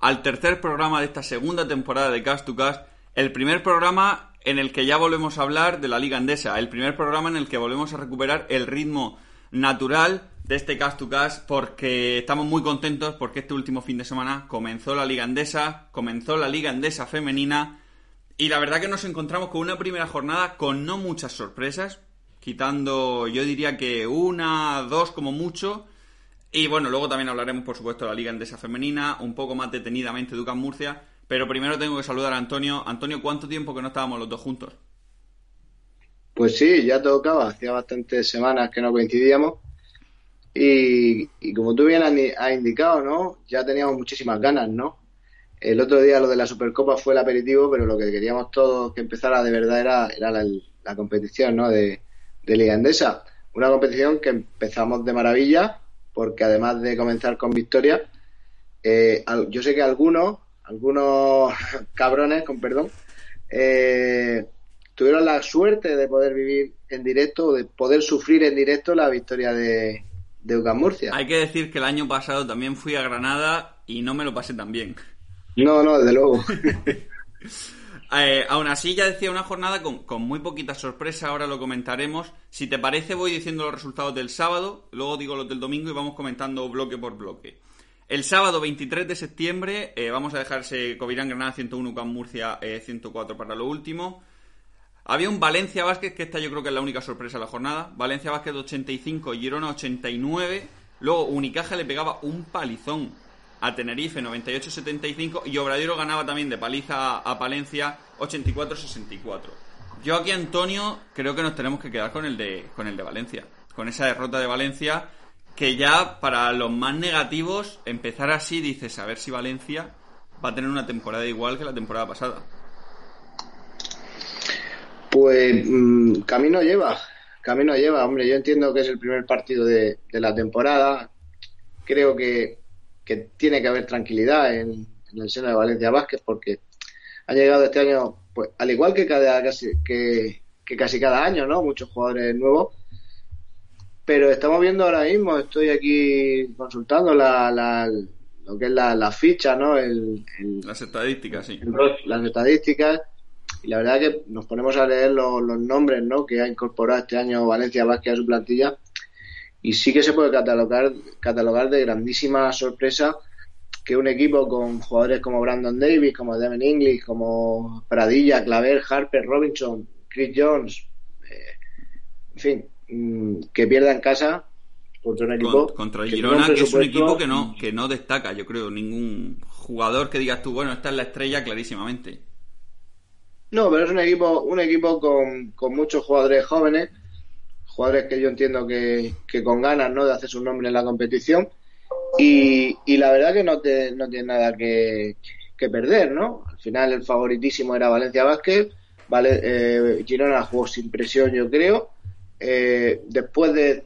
al tercer programa de esta segunda temporada de Cast to Cast, el primer programa en el que ya volvemos a hablar de la Liga Andesa, el primer programa en el que volvemos a recuperar el ritmo natural de este Cast to Cast porque estamos muy contentos porque este último fin de semana comenzó la Liga Andesa, comenzó la Liga Andesa femenina y la verdad que nos encontramos con una primera jornada con no muchas sorpresas, quitando yo diría que una, dos como mucho, y bueno, luego también hablaremos, por supuesto, de la Liga Endesa Femenina, un poco más detenidamente de Ducas Murcia. Pero primero tengo que saludar a Antonio. Antonio, ¿cuánto tiempo que no estábamos los dos juntos? Pues sí, ya tocaba. Hacía bastantes semanas que no coincidíamos. Y, como tú bien has indicado, ¿no? Ya teníamos muchísimas ganas, ¿no? El otro día lo de la Supercopa fue el aperitivo, pero lo que queríamos todos que empezara de verdad era, la, competición, ¿no? De, de Liga Endesa. Una competición que empezamos de maravilla, porque además de comenzar con victoria, eh, yo sé que algunos, algunos cabrones, con perdón, eh, tuvieron la suerte de poder vivir en directo, de poder sufrir en directo la victoria de, de Murcia. Hay que decir que el año pasado también fui a Granada y no me lo pasé tan bien. No, no, desde luego. Eh, aún así, ya decía una jornada con, muy poquita sorpresa, ahora lo comentaremos. Si te parece, voy diciendo los resultados del sábado, luego digo los del domingo y vamos comentando bloque por bloque. El sábado 23 de septiembre eh, vamos a dejarse Covirán Granada 101, con Murcia 104 eh, para lo último. Había un Valencia Vázquez, que esta yo creo que es la única sorpresa de la jornada. Valencia Vázquez 85, Girona 89. Luego Unicaja le pegaba un palizón a Tenerife 98-75 y Obradero ganaba también de paliza a Palencia 84-64. Yo aquí, Antonio, creo que nos tenemos que quedar con el de con el de Valencia, con esa derrota de Valencia que ya para los más negativos empezar así dices a ver si Valencia va a tener una temporada igual que la temporada pasada. Pues mm, camino lleva, camino lleva, hombre, yo entiendo que es el primer partido de la temporada, creo que que tiene que haber tranquilidad en, el seno de Valencia Vázquez porque ha llegado este año, pues al igual que, cada, casi, que, casi cada año, ¿no? Muchos jugadores nuevos. Pero estamos viendo ahora mismo, estoy aquí consultando la, la lo que es la, ficha, ¿no? El, las estadísticas, sí. las estadísticas. Y la verdad que nos ponemos a leer los, los nombres, ¿no? Que ha incorporado este año Valencia Vázquez a su plantilla y sí que se puede catalogar, catalogar de grandísima sorpresa que un equipo con jugadores como Brandon Davis, como Devin English, como Pradilla, Claver, Harper, Robinson, Chris Jones, eh, en fin, mm, que pierda en casa contra un equipo contra Girona, que, es un equipo que no que no destaca, yo creo, ningún jugador que digas tú, bueno, esta es la estrella clarísimamente. No, pero es un equipo un equipo con, con muchos jugadores jóvenes jugadores que yo entiendo que, con ganas ¿no? de hacer su nombre en la competición y, la verdad que no, te, no tiene nada que, perder, ¿no? Al final el favoritísimo era Valencia Vázquez, vale, eh, Girona jugó sin presión yo creo, eh, después de,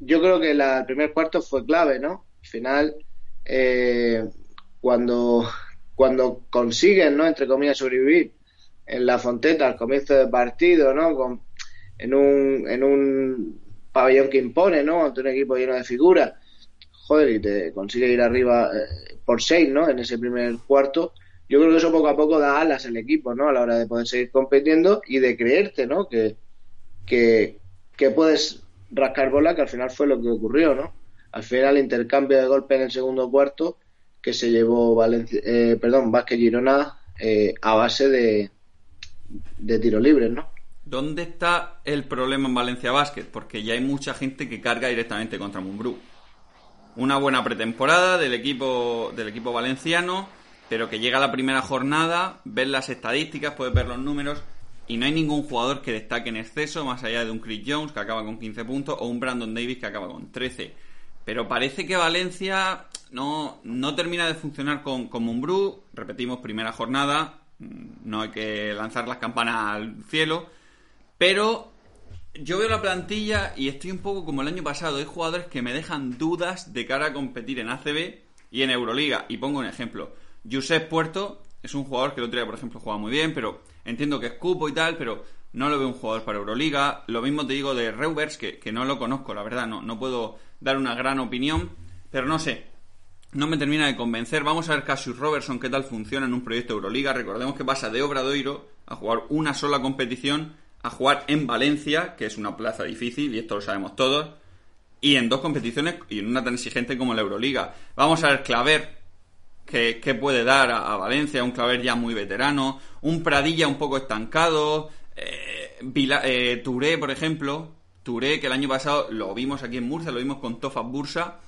yo creo que la, el primer cuarto fue clave, ¿no? Al final, eh, cuando, cuando consiguen, ¿no? Entre comillas, sobrevivir en la Fonteta al comienzo del partido, ¿no? Con en un, en un pabellón que impone, ¿no? Ante un equipo lleno de figuras. Joder, y te consigue ir arriba eh, por seis, ¿no? En ese primer cuarto. Yo creo que eso poco a poco da alas al equipo, ¿no? A la hora de poder seguir compitiendo y de creerte, ¿no? Que, que, puedes rascar bola, que al final fue lo que ocurrió, ¿no? Al final, el intercambio de golpe en el segundo cuarto que se llevó Valencia, eh, perdón, Vázquez Girona eh, a base de, de tiros libres, ¿no? ¿Dónde está el problema en Valencia Basket? Porque ya hay mucha gente que carga directamente contra Mumbrú. Una buena pretemporada del equipo, del equipo valenciano, pero que llega la primera jornada, ves las estadísticas, puedes ver los números, y no hay ningún jugador que destaque en exceso, más allá de un Chris Jones que acaba con 15 puntos o un Brandon Davis que acaba con 13. Pero parece que Valencia no, no termina de funcionar con, con Mumbrú. Repetimos, primera jornada, no hay que lanzar las campanas al cielo. Pero yo veo la plantilla y estoy un poco como el año pasado. Hay jugadores que me dejan dudas de cara a competir en ACB y en Euroliga. Y pongo un ejemplo. Josep Puerto es un jugador que el otro día, por ejemplo, juega muy bien, pero entiendo que es cupo y tal, pero no lo veo un jugador para Euroliga. Lo mismo te digo de Reuvers, que, que no lo conozco, la verdad, no, no puedo dar una gran opinión, pero no sé. No me termina de convencer. Vamos a ver Cassius Robertson qué tal funciona en un proyecto Euroliga. Recordemos que pasa de Obradoiro a jugar una sola competición a jugar en Valencia, que es una plaza difícil, y esto lo sabemos todos, y en dos competiciones y en una tan exigente como la Euroliga. Vamos a ver Claver, que, puede dar a, Valencia, un Claver ya muy veterano, un Pradilla un poco estancado, eh, eh, Touré, por ejemplo, Touré, que el año pasado lo vimos aquí en Murcia, lo vimos con Tofa Bursa,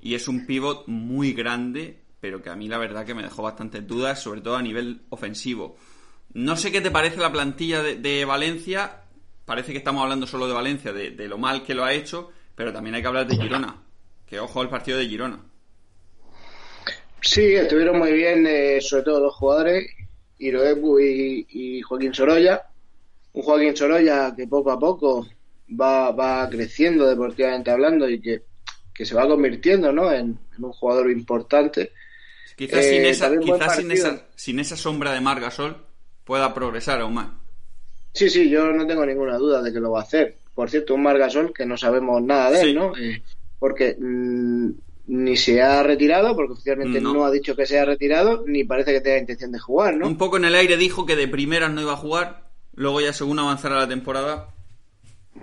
y es un pivot muy grande, pero que a mí la verdad que me dejó bastantes dudas, sobre todo a nivel ofensivo. No sé qué te parece la plantilla de, Valencia, parece que estamos hablando solo de Valencia, de, de lo mal que lo ha hecho, pero también hay que hablar de Girona, que ojo al partido de Girona. Sí, estuvieron muy bien, eh, sobre todo dos jugadores, Iroebu y, y, Joaquín Sorolla. Un Joaquín Sorolla que poco a poco va, va creciendo deportivamente hablando y que, se va convirtiendo ¿no? en, un jugador importante. Quizás, sin, eh, esa, quizás sin, esa, sin esa sombra de Margasol pueda progresar aún más. Sí, sí, yo no tengo ninguna duda de que lo va a hacer. Por cierto, un Margasol que no sabemos nada de él, ¿no? Eh, porque mm, ni se ha retirado, porque oficialmente no. ha dicho que se ha retirado, ni parece que tenga intención de jugar, ¿no? Un poco en el aire dijo que de primeras no iba a jugar, luego ya según avanzara la temporada.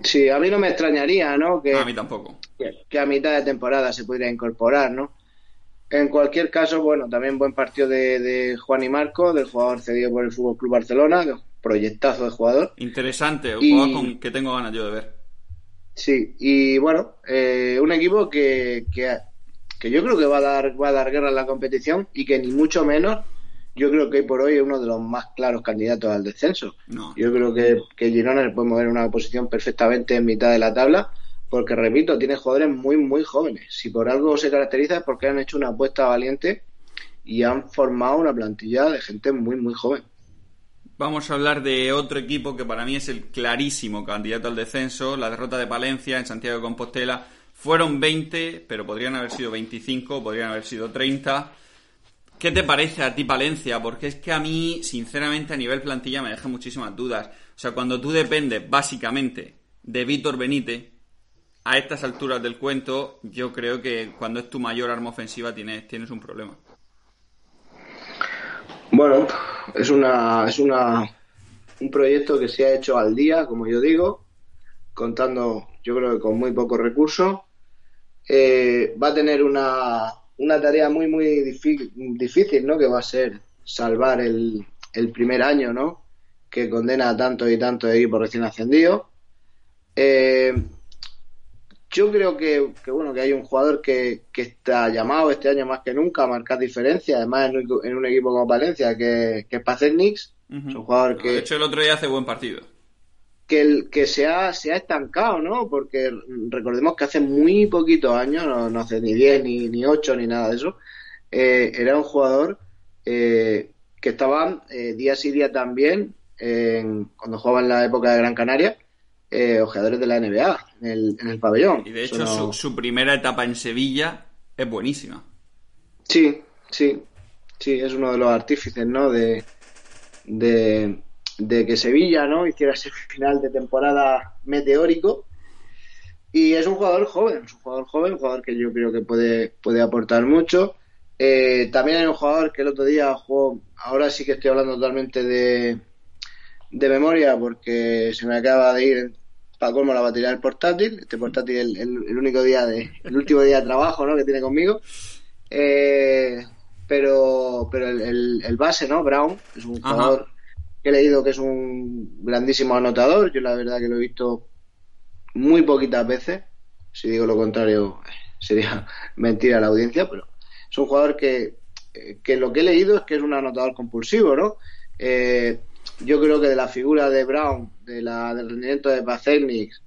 Sí, a mí no me extrañaría, ¿no? Que, a mí tampoco. Que, a mitad de temporada se pudiera incorporar, ¿no? En cualquier caso, bueno, también buen partido de, Juan y Marco, del jugador cedido por el Fútbol Club Barcelona, proyectazo de jugador. Interesante, un jugador con que tengo ganas yo de ver. Sí, y bueno, eh, un equipo que, que que yo creo que va a dar va a dar guerra en la competición y que ni mucho menos yo creo que hoy por hoy es uno de los más claros candidatos al descenso. Yo creo que, que Girona le puede mover una posición perfectamente en mitad de la tabla, porque repito, tiene jugadores muy, muy jóvenes. Si por algo se caracteriza es porque han hecho una apuesta valiente y han formado una plantilla de gente muy, muy joven. Vamos a hablar de otro equipo que para mí es el clarísimo candidato al descenso, la derrota de Palencia en Santiago de Compostela fueron 20, pero podrían haber sido 25, podrían haber sido 30. ¿Qué te parece a ti Palencia? Porque es que a mí, sinceramente, a nivel plantilla me deja muchísimas dudas. O sea, cuando tú dependes básicamente de Víctor Benítez, a estas alturas del cuento, yo creo que cuando es tu mayor arma ofensiva tienes, tienes un problema. Bueno, es una, es una un proyecto que se ha hecho al día, como yo digo, contando, yo creo que con muy pocos recursos, eh, va a tener una, una tarea muy, muy difícil, ¿no? Que va a ser salvar el, el primer año, ¿no? Que condena a tantos y tantos equipos recién ascendidos. Eh, yo creo que, bueno que hay un jugador que, que, está llamado este año más que nunca a marcar diferencia, además en un, equipo como Valencia, que, que es Pacernix, un jugador que... De hecho, el otro día hace buen partido. que, el, que se, ha, se ha estancado, ¿no? Porque recordemos que hace muy poquitos años, no, hace ni 10, ni, ni 8, ni nada de eso, eh, era un jugador eh, que estaba eh, día sí día también, cuando jugaba en la época de Gran Canaria, ojeadores de la NBA en el, en el pabellón. Y de hecho su, su, primera etapa en Sevilla es buenísima. Sí, sí, sí, es uno de los artífices, ¿no? De, de, de que Sevilla no hiciera ese final de temporada meteórico y es un jugador joven, es un jugador joven, un jugador que yo creo que puede, puede aportar mucho. Eh, también hay un jugador que el otro día jugó, ahora sí que estoy hablando totalmente de, de memoria porque se me acaba de ir para colmo la batería del portátil, este portátil el, el, único día de, el último día de trabajo ¿no? que tiene conmigo. Eh, pero pero el, el, base, ¿no? Brown, es un jugador he leído que es un grandísimo anotador. Yo la verdad que lo he visto muy poquitas veces. Si digo lo contrario, sería mentira a la audiencia, pero es un jugador que, que lo que he leído es que es un anotador compulsivo, ¿no? Eh, yo creo que de la figura de Brown, de la, del rendimiento de Pacelniks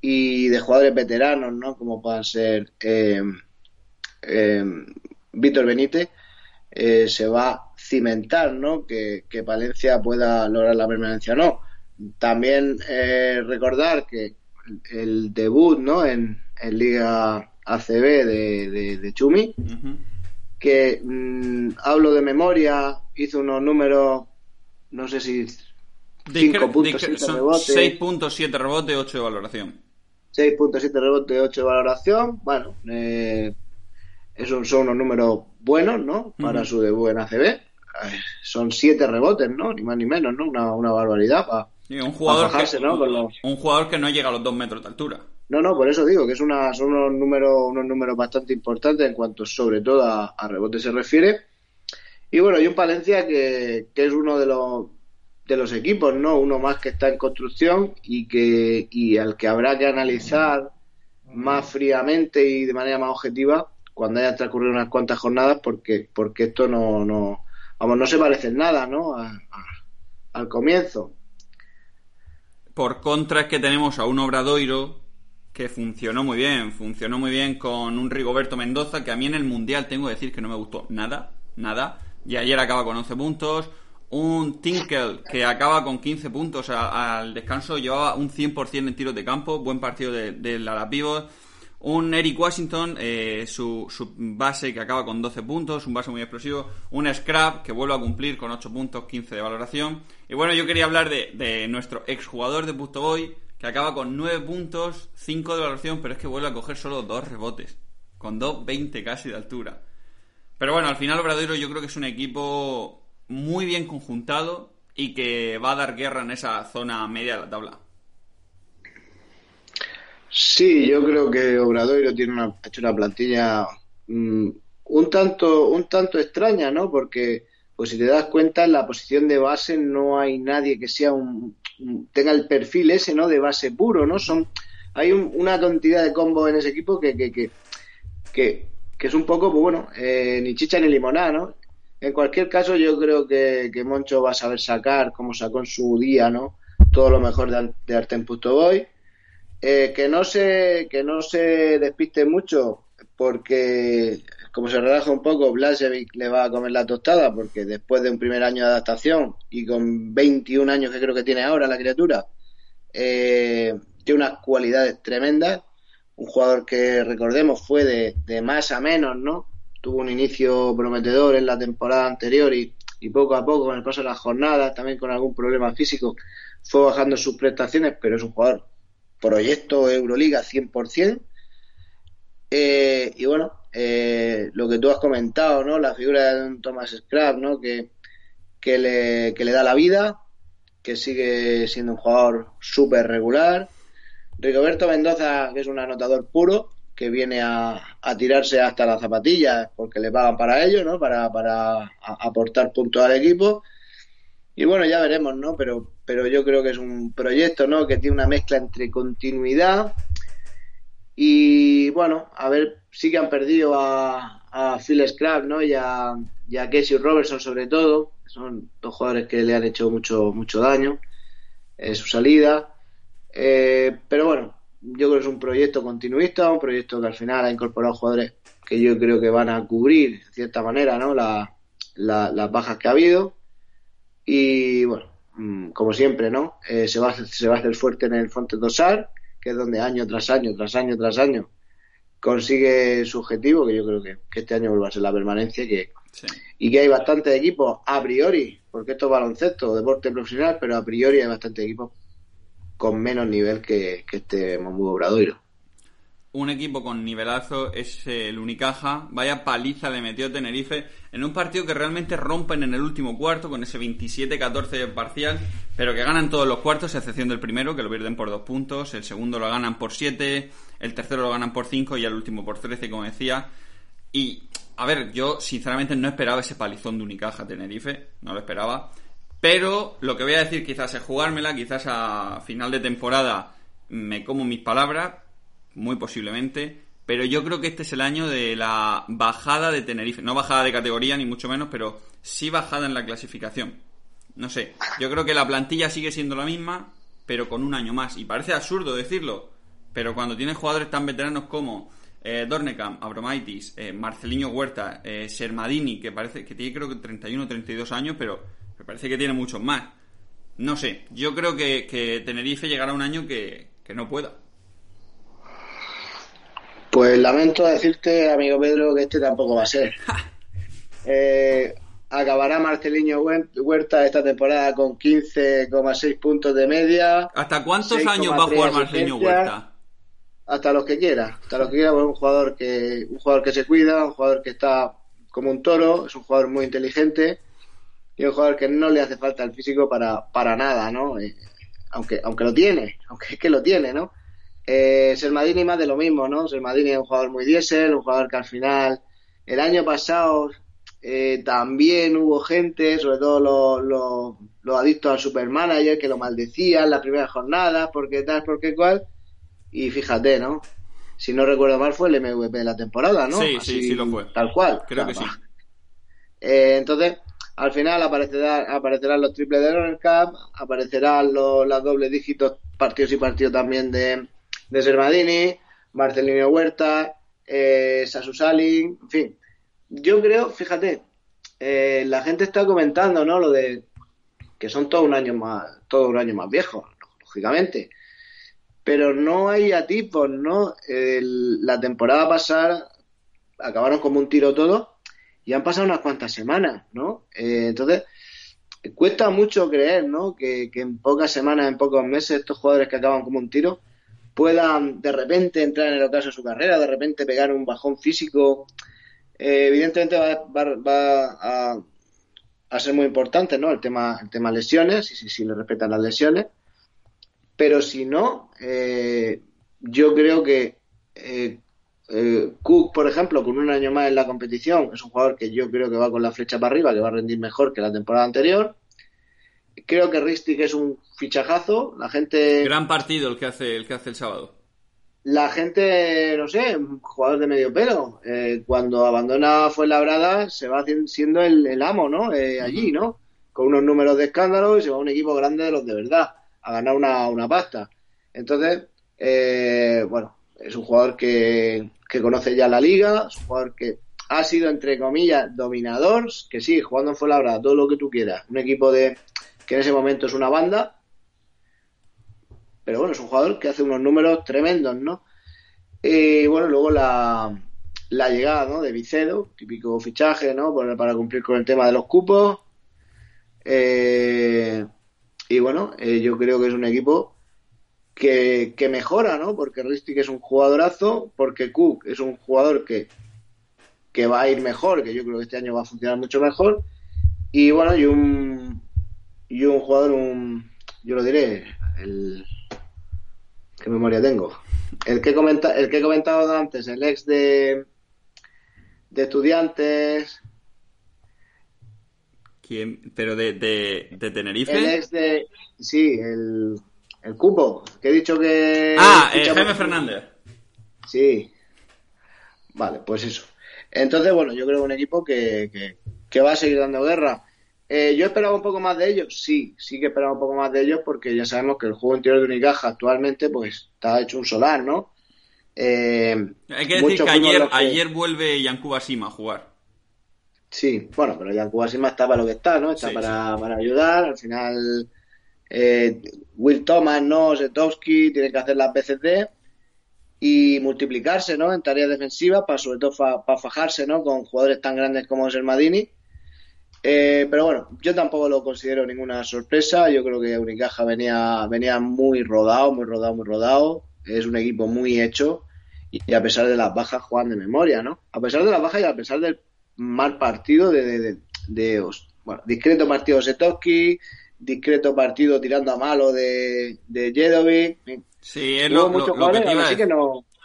y de jugadores veteranos, ¿no? Como puedan ser eh, eh, Víctor Benítez, se va cimentar, ¿no? Que, que Palencia pueda lograr la permanencia o no. También eh, recordar que el debut, ¿no? En, en Liga ACB de, de, Chumi, que mm, hablo de memoria, hizo unos números, no sé si 5 puntos, 6.7 rebotes, 8 de valoración. 6.7 rebotes, 8 de valoración. Bueno, eh, esos son unos números buenos, ¿no? Para su debut en ACB. Son 7 rebotes, ¿no? Ni más ni menos, ¿no? Una, una barbaridad para un, jugador que, ¿no? un jugador que no llega a los 2 metros de altura. No, no, por eso digo que es una, son unos números, unos números bastante importantes en cuanto sobre todo a, a rebote se refiere. Y bueno, y un Palencia que, que es uno de los, de los equipos, ¿no? Uno más que está en construcción y que y al que habrá que analizar más fríamente y de manera más objetiva cuando haya transcurrido unas cuantas jornadas porque porque esto no no vamos no se parece en nada, ¿no? al comienzo. Por contra es que tenemos a un Obradoiro que funcionó muy bien, funcionó muy bien con un Rigoberto Mendoza que a mí en el Mundial tengo que decir que no me gustó nada, nada, y ayer acaba con 11 puntos, un Tinkle que acaba con 15 puntos al descanso, llevaba un 100% en tiros de campo, buen partido del de, de Un Eric Washington, eh, su, su, base que acaba con 12 puntos, un base muy explosivo. Un Scrap que vuelve a cumplir con 8 puntos, 15 de valoración. Y bueno, yo quería hablar de, de nuestro exjugador de Busto Boy, que acaba con 9 puntos, 5 de valoración, pero es que vuelve a coger solo 2 rebotes. Con 2.20 casi de altura. Pero bueno, al final Obradoiro yo creo que es un equipo muy bien conjuntado y que va a dar guerra en esa zona media de la tabla. Sí, yo creo que Obradoiro tiene una, ha hecho una plantilla mm, un tanto un tanto extraña, ¿no? Porque pues si te das cuenta en la posición de base no hay nadie que sea un, tenga el perfil ese, ¿no? De base puro, ¿no? Son hay una cantidad de combos en ese equipo que, que, que, es un poco, pues bueno, eh, ni chicha ni limonada, ¿no? En cualquier caso, yo creo que, Moncho va a saber sacar, como sacó en su día, ¿no? Todo lo mejor de, de Artem Pustoboy. Eh, que no se que no se despiste mucho porque como se relaja un poco Blasevic le va a comer la tostada porque después de un primer año de adaptación y con 21 años que creo que tiene ahora la criatura eh, tiene unas cualidades tremendas un jugador que recordemos fue de, de más a menos no tuvo un inicio prometedor en la temporada anterior y, poco a poco, con el paso de las jornadas, también con algún problema físico, fue bajando sus prestaciones, pero es un jugador proyecto Euroliga 100%. Eh, y bueno, eh, lo que tú has comentado, ¿no? La figura de un Thomas Scrap, ¿no? Que, que, le, que le da la vida, que sigue siendo un jugador súper regular. Rigoberto Mendoza, que es un anotador puro, que viene a, tirarse hasta las zapatillas porque le pagan para ello, ¿no? Para, para aportar puntos al equipo. Y bueno, ya veremos, ¿no? Pero, pero yo creo que es un proyecto, ¿no? Que tiene una mezcla entre continuidad y, bueno, a ver, sí que han perdido a, a Phil Scrap, ¿no? Y a, y a Casey Robertson sobre todo. Son dos jugadores que le han hecho mucho, mucho daño en su salida. Eh, pero bueno, yo creo que es un proyecto continuista, un proyecto que al final ha incorporado jugadores que yo creo que van a cubrir, de cierta manera, ¿no? las bajas que ha habido. Y bueno, mm, como siempre, ¿no? Eh, se, va, se va a hacer fuerte en el Fonte Dosar, que es donde año tras año, tras año, tras año consigue su objetivo, que yo creo que, este año vuelva a ser la permanencia y que, y que hay bastantes equipos a priori, porque esto es baloncesto, deporte profesional, pero a priori hay bastantes equipos con menos nivel que, este Mambudo Obradoiro. Un equipo con nivelazo es el Unicaja. Vaya paliza le metió Tenerife en un partido que realmente rompen en el último cuarto con ese 27-14 parcial, pero que ganan todos los cuartos, a excepción del primero, que lo pierden por dos puntos. El segundo lo ganan por siete, el tercero lo ganan por cinco y el último por 13, como decía. Y, a ver, yo sinceramente no esperaba ese palizón de Unicaja Tenerife, no lo esperaba. Pero lo que voy a decir quizás es jugármela, quizás a final de temporada me como mis palabras, muy posiblemente, pero yo creo que este es el año de la bajada de Tenerife. No bajada de categoría, ni mucho menos, pero sí bajada en la clasificación. No sé, yo creo que la plantilla sigue siendo la misma, pero con un año más. Y parece absurdo decirlo, pero cuando tienes jugadores tan veteranos como eh, Dornecam, Abromaitis, eh, Marcelinho Huerta, eh, Sermadini, que parece que tiene creo que 31 o 32 años, pero me parece que tiene muchos más. No sé, yo creo que, que Tenerife llegará un año que, que no pueda. Pues lamento decirte, amigo Pedro, que este tampoco va a ser. Eh, acabará Marcelinho Huerta esta temporada con 15,6 puntos de media. ¿Hasta cuántos años va a jugar Marcelinho Huerta? Hasta los que quiera, hasta los que quiera, un jugador que un jugador que se cuida, un jugador que está como un toro, es un jugador muy inteligente y un jugador que no le hace falta el físico para, para nada, ¿no? Eh, aunque aunque lo tiene, aunque es que lo tiene, ¿no? Eh, Sermadini más de lo mismo, ¿no? Sermadini es un jugador muy diésel, un jugador que al final el año pasado eh, también hubo gente, sobre todo los, los, adictos al supermanager, que lo maldecían la primera jornada, porque tal, porque cual. Y fíjate, ¿no? Si no recuerdo mal, fue el MVP de la temporada, ¿no? Sí, sí, sí lo fue. Tal cual. Creo que sí. Eh, entonces, al final aparecerá, aparecerán los triples de Runner Cup, aparecerán los, los dobles dígitos partidos y partidos también de, de Sermadini, Marcelino Huerta, eh, Sasu Salin, en fin yo creo, fíjate, eh, la gente está comentando, ¿no? Lo de que son todo un año más, todo un año más viejos, lógicamente. Pero no hay atipos, ¿no? la temporada pasada acabaron como un tiro todo y han pasado unas cuantas semanas, ¿no? Eh, entonces, cuesta mucho creer, ¿no? Que, en pocas semanas, en pocos meses, estos jugadores que acaban como un tiro puedan de repente entrar en el ocaso de su carrera, de repente pegar un bajón físico eh, evidentemente va, a, ser muy importante ¿no? el, tema, el tema lesiones, si, le respetan las lesiones, pero si no, eh, yo creo que Cook, por ejemplo, con un año más en la competición, es un jugador que yo creo que va con la flecha para arriba, que va a rendir mejor que la temporada anterior. Creo que Ristic es un fichajazo. La gente. Gran partido el que hace el que hace el sábado la gente, no sé, jugador de medio pelo, eh, cuando abandona Fuenlabrada se va siendo el, amo, ¿no? Eh, allí, ¿no? Con unos números de escándalo y se va a un equipo grande de los de verdad, a ganar una, una pasta. Entonces, eh, bueno, es un jugador que, que conoce ya la liga, es un jugador que ha sido, entre comillas, dominador, que sí, jugando en Fuenlabrada, todo lo que tú quieras, un equipo de que en ese momento es una banda, pero bueno, es un jugador que hace unos números tremendos, ¿no? Y bueno, luego la, la llegada ¿no? de Vicedo, típico fichaje, ¿no? Para cumplir con el tema de los cupos. Eh, y bueno, eh, yo creo que es un equipo que, que mejora, ¿no? Porque Ristic es un jugadorazo, porque Cook es un jugador que, que va a ir mejor, que yo creo que este año va a funcionar mucho mejor. Y bueno, y un, y un jugador, un, yo lo diré, el, ¿Qué memoria tengo? El que, comenta, el que he comentado antes, el ex de, de estudiantes. ¿Quién? ¿Pero de, de, Tenerife? El ex de. Sí, el, el cupo. Que he dicho que. Ah, eh, Jaime Fernández. Sí. Vale, pues eso. Entonces, bueno, yo creo que un equipo que, que, que va a seguir dando guerra. Eh, yo esperaba un poco más de ellos, sí, sí que esperaba un poco más de ellos porque ya sabemos que el juego interior de Unicaja actualmente pues está hecho un solar, ¿no? Eh, Hay que decir que ayer, ayer vuelve Yankuba Sima a jugar. Sí, bueno, pero Yankuba Sima está para lo que está, ¿no? Está para, ayudar, al final eh, Will Thomas, ¿no? Zetowski tienen que hacer las BCD y multiplicarse, ¿no? En tareas defensivas, para sobre todo para fajarse, ¿no? Con jugadores tan grandes como es el Madini eh, pero bueno, yo tampoco lo considero ninguna sorpresa. Yo creo que Unicaja venía, venía muy rodado, muy rodado, muy rodado. Es un equipo muy hecho y, a pesar de las bajas juegan de memoria, ¿no? A pesar de las bajas y a pesar del mal partido de, de, bueno, discreto partido de discreto partido tirando a malo de, de Jedovic. Sí, es lo, que te iba a decir.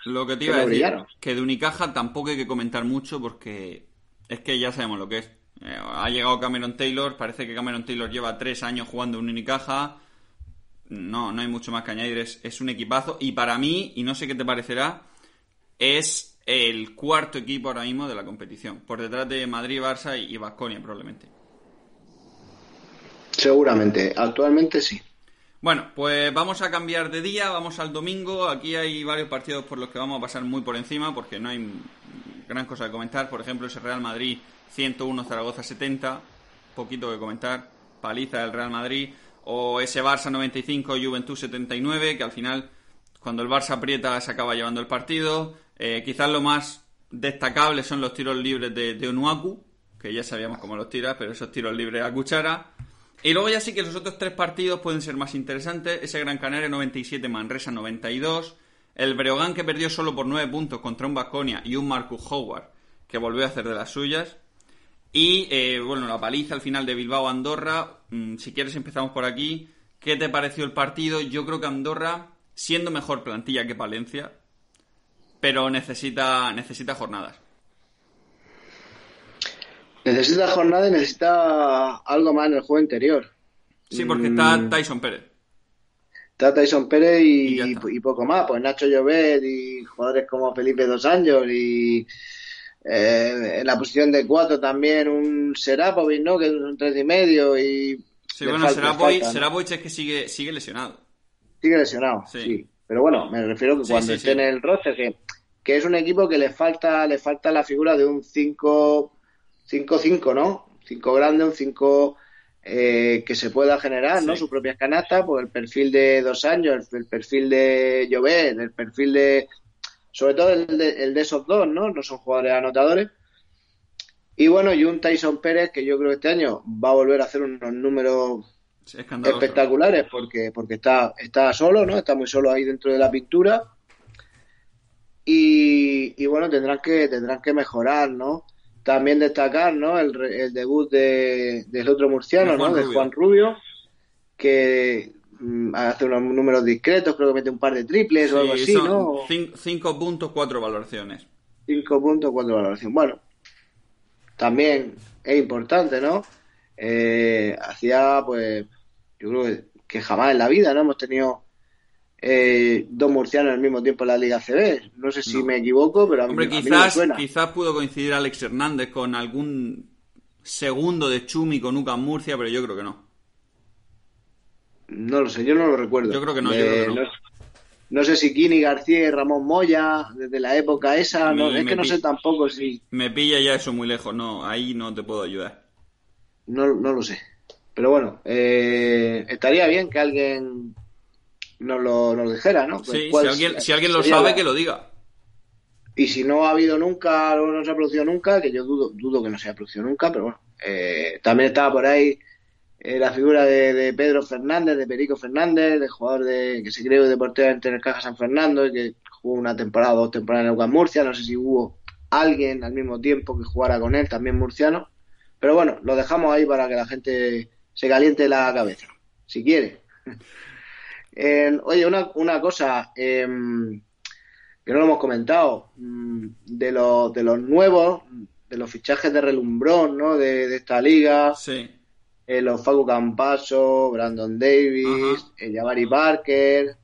lo que te iba a decir, que de Unicaja tampoco hay que comentar mucho porque es que ya sabemos lo que es eh, ha llegado Cameron Taylor, parece que Cameron Taylor lleva tres años jugando en Unicaja. No, no hay mucho más que añadir, es, un equipazo. Y para mí, y no sé qué te parecerá, es el cuarto equipo ahora mismo de la competición. Por detrás de Madrid, Barça y Vasconia, probablemente. Seguramente, actualmente sí. Bueno, pues vamos a cambiar de día, vamos al domingo. Aquí hay varios partidos por los que vamos a pasar muy por encima porque no hay gran cosa que comentar. Por ejemplo, ese Real Madrid 101, Zaragoza 70. Poquito que comentar. Paliza del Real Madrid. O ese Barça 95, Juventud 79, que al final, cuando el Barça aprieta, se acaba llevando el partido. Eh, quizás lo más destacable son los tiros libres de, de Onuaku, que ya sabíamos cómo los tira, pero esos tiros libres a cuchara. Y luego ya sí que los otros tres partidos pueden ser más interesantes. Ese Gran Canaria 97, Manresa 92. El Breogán que perdió solo por 9 puntos contra un Basconia y un Marcus Howard que volvió a hacer de las suyas. Y eh, bueno, la paliza al final de Bilbao Andorra. Mm, si quieres empezamos por aquí. ¿Qué te pareció el partido? Yo creo que Andorra, siendo mejor plantilla que Palencia, pero necesita, necesita jornadas. Necesita jornada y necesita algo más en el juego interior. Sí, porque está mm. Tyson Pérez. Está Tyson Pérez y, poco más. Pues Nacho Llobet y jugadores como Felipe Dos Años y eh, en la posición de cuatro también un Serapovic, ¿no? Que es un tres y medio y... Sí, bueno, Serapovic, es que sigue, sigue lesionado. Sigue lesionado, sí. Pero bueno, me refiero que cuando esté en el roster, que, que es un equipo que le falta, le falta la figura de un 5 5-5, ¿no? 5 grande, un 5 eh, que se pueda generar, ¿no? Sus propias canastas, pues el perfil de dos años, el, perfil de Llobet, el perfil de. Sobre todo el de, el de esos dos, ¿no? No son jugadores anotadores. Y bueno, y un Tyson Pérez que yo creo que este año va a volver a hacer unos números espectaculares porque, porque está, está solo, ¿no? Está muy solo ahí dentro de la pintura. Y, y bueno, tendrán que, tendrán que mejorar, ¿no? También destacar ¿no? el, debut de, del otro murciano, ¿no? de Juan Rubio, que mm, hace unos números discretos, creo que mete un par de triples o algo así, ¿no? 5 puntos, 4 valoraciones. 5 puntos, 4 valoraciones. Bueno, también es importante, ¿no? Eh, hacía, pues, yo creo que, que jamás en la vida, ¿no? Hemos tenido eh, dos murcianos al mismo tiempo en la Liga CB. No sé si me equivoco, pero a mí, Hombre, quizás, quizás pudo coincidir Alex Hernández con algún segundo de Chumi con UCAM Murcia, pero yo creo que no. No lo sé, yo no lo recuerdo. Yo creo que no, yo creo que no. no. sé si Kini García y Ramón Moya, desde la época esa, no, es que no sé tampoco si... Me pilla ya eso muy lejos, no, ahí no te puedo ayudar. No, no lo sé. Pero bueno, eh, estaría bien que alguien nos lo, dijera, ¿no? sí, si alguien, si alguien lo sabe, que lo diga. Y si no ha habido nunca, o no se ha producido nunca, que yo dudo, dudo que no se haya producido nunca, pero bueno. Eh, también estaba por ahí eh, la figura de, Pedro Fernández, de Perico Fernández, de jugador de, que se creó deportivamente en el Caja San Fernando y que jugó una temporada o dos temporadas en el Murcia. No sé si hubo alguien al mismo tiempo que jugara con él, también murciano. Pero bueno, lo dejamos ahí para que la gente se caliente la cabeza, si quiere oye, una, una cosa em, que no lo hemos comentado, mm, de, los, de los nuevos, de los fichajes de relumbrón, ¿no? De, esta liga. Sí. Eh, los Facu Campaso, Brandon Davis, eh, Jabari Parker,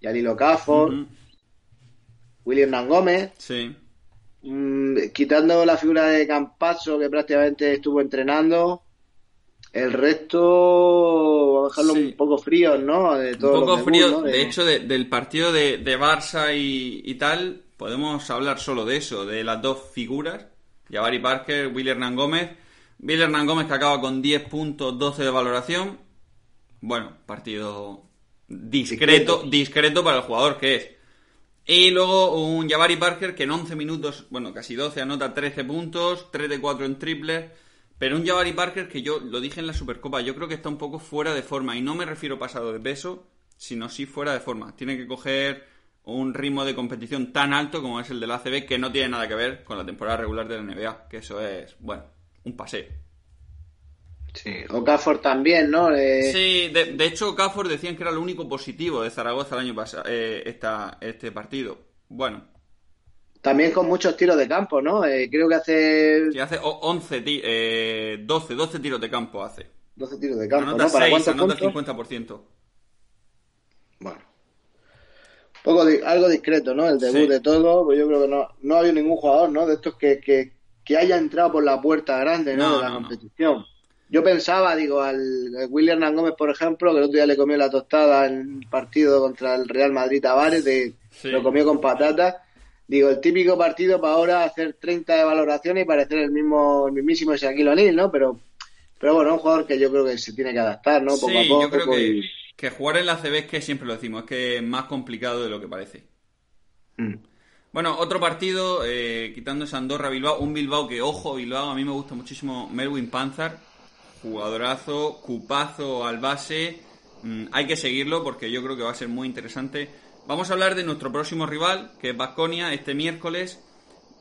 Yalilo Cafford, William Nangómez. Sí. Mm, quitando la figura de Campaso, que prácticamente estuvo entrenando, el resto, a dejarlo un poco frío, ¿no? De un poco frío. de... hecho, del partido de, Barça y, tal, podemos hablar solo de eso, de las dos figuras, Jabari Parker, Will Hernán Gómez. Will Hernán Gómez que acaba con 10 puntos, 12 de valoración. Bueno, partido discreto, discreto para el jugador que es. Y luego un Jabari Parker que en 11 minutos, bueno, casi 12, anota 13 puntos, 3 de 4 en triple pero un Jabari Parker que yo lo dije en la Supercopa, yo creo que está un poco fuera de forma. Y no me refiero pasado de peso, sino sí fuera de forma. Tiene que coger un ritmo de competición tan alto como es el del ACB, que no tiene nada que ver con la temporada regular de la NBA. Que eso es, bueno, un paseo. Sí, Okafor también, ¿no? Sí, de, hecho Okafor decían que era lo único positivo de Zaragoza el año pasado, eh, este partido. Bueno, también con muchos tiros de campo, ¿no? Eh, creo que hace... Sí, hace 11, eh, 12, 12 tiros de campo hace. 12 tiros de campo, ¿no? ¿Para 6, anota 50%. Bueno. Poco algo discreto, ¿no? El debut de todo, pues yo creo que no, no ha habido ningún jugador, ¿no? De estos que, que, que haya entrado por la puerta grande, ¿no? de la competición. yo pensaba, digo, al William Hernán Gómez, por ejemplo, que el otro día le comió la tostada en el partido contra el Real Madrid Tavares, de, lo comió con patatas. Digo, el típico partido para ahora hacer 30 de valoraciones y parecer el mismo, el mismísimo Shaquille O'Neal, ¿no? Pero, pero bueno, un jugador que yo creo que se tiene que adaptar, ¿no? Poco a poco. Yo creo que, que, jugar en la CB es que siempre lo decimos, es que es más complicado de lo que parece. Mm. Bueno, otro partido, eh, quitando esa Andorra-Bilbao, un Bilbao que, ojo, Bilbao, a mí me gusta muchísimo Melwin Panzer, jugadorazo, cupazo al base, mm, hay que seguirlo porque yo creo que va a ser muy interesante. Vamos a hablar de nuestro próximo rival, que es Basconia, este miércoles.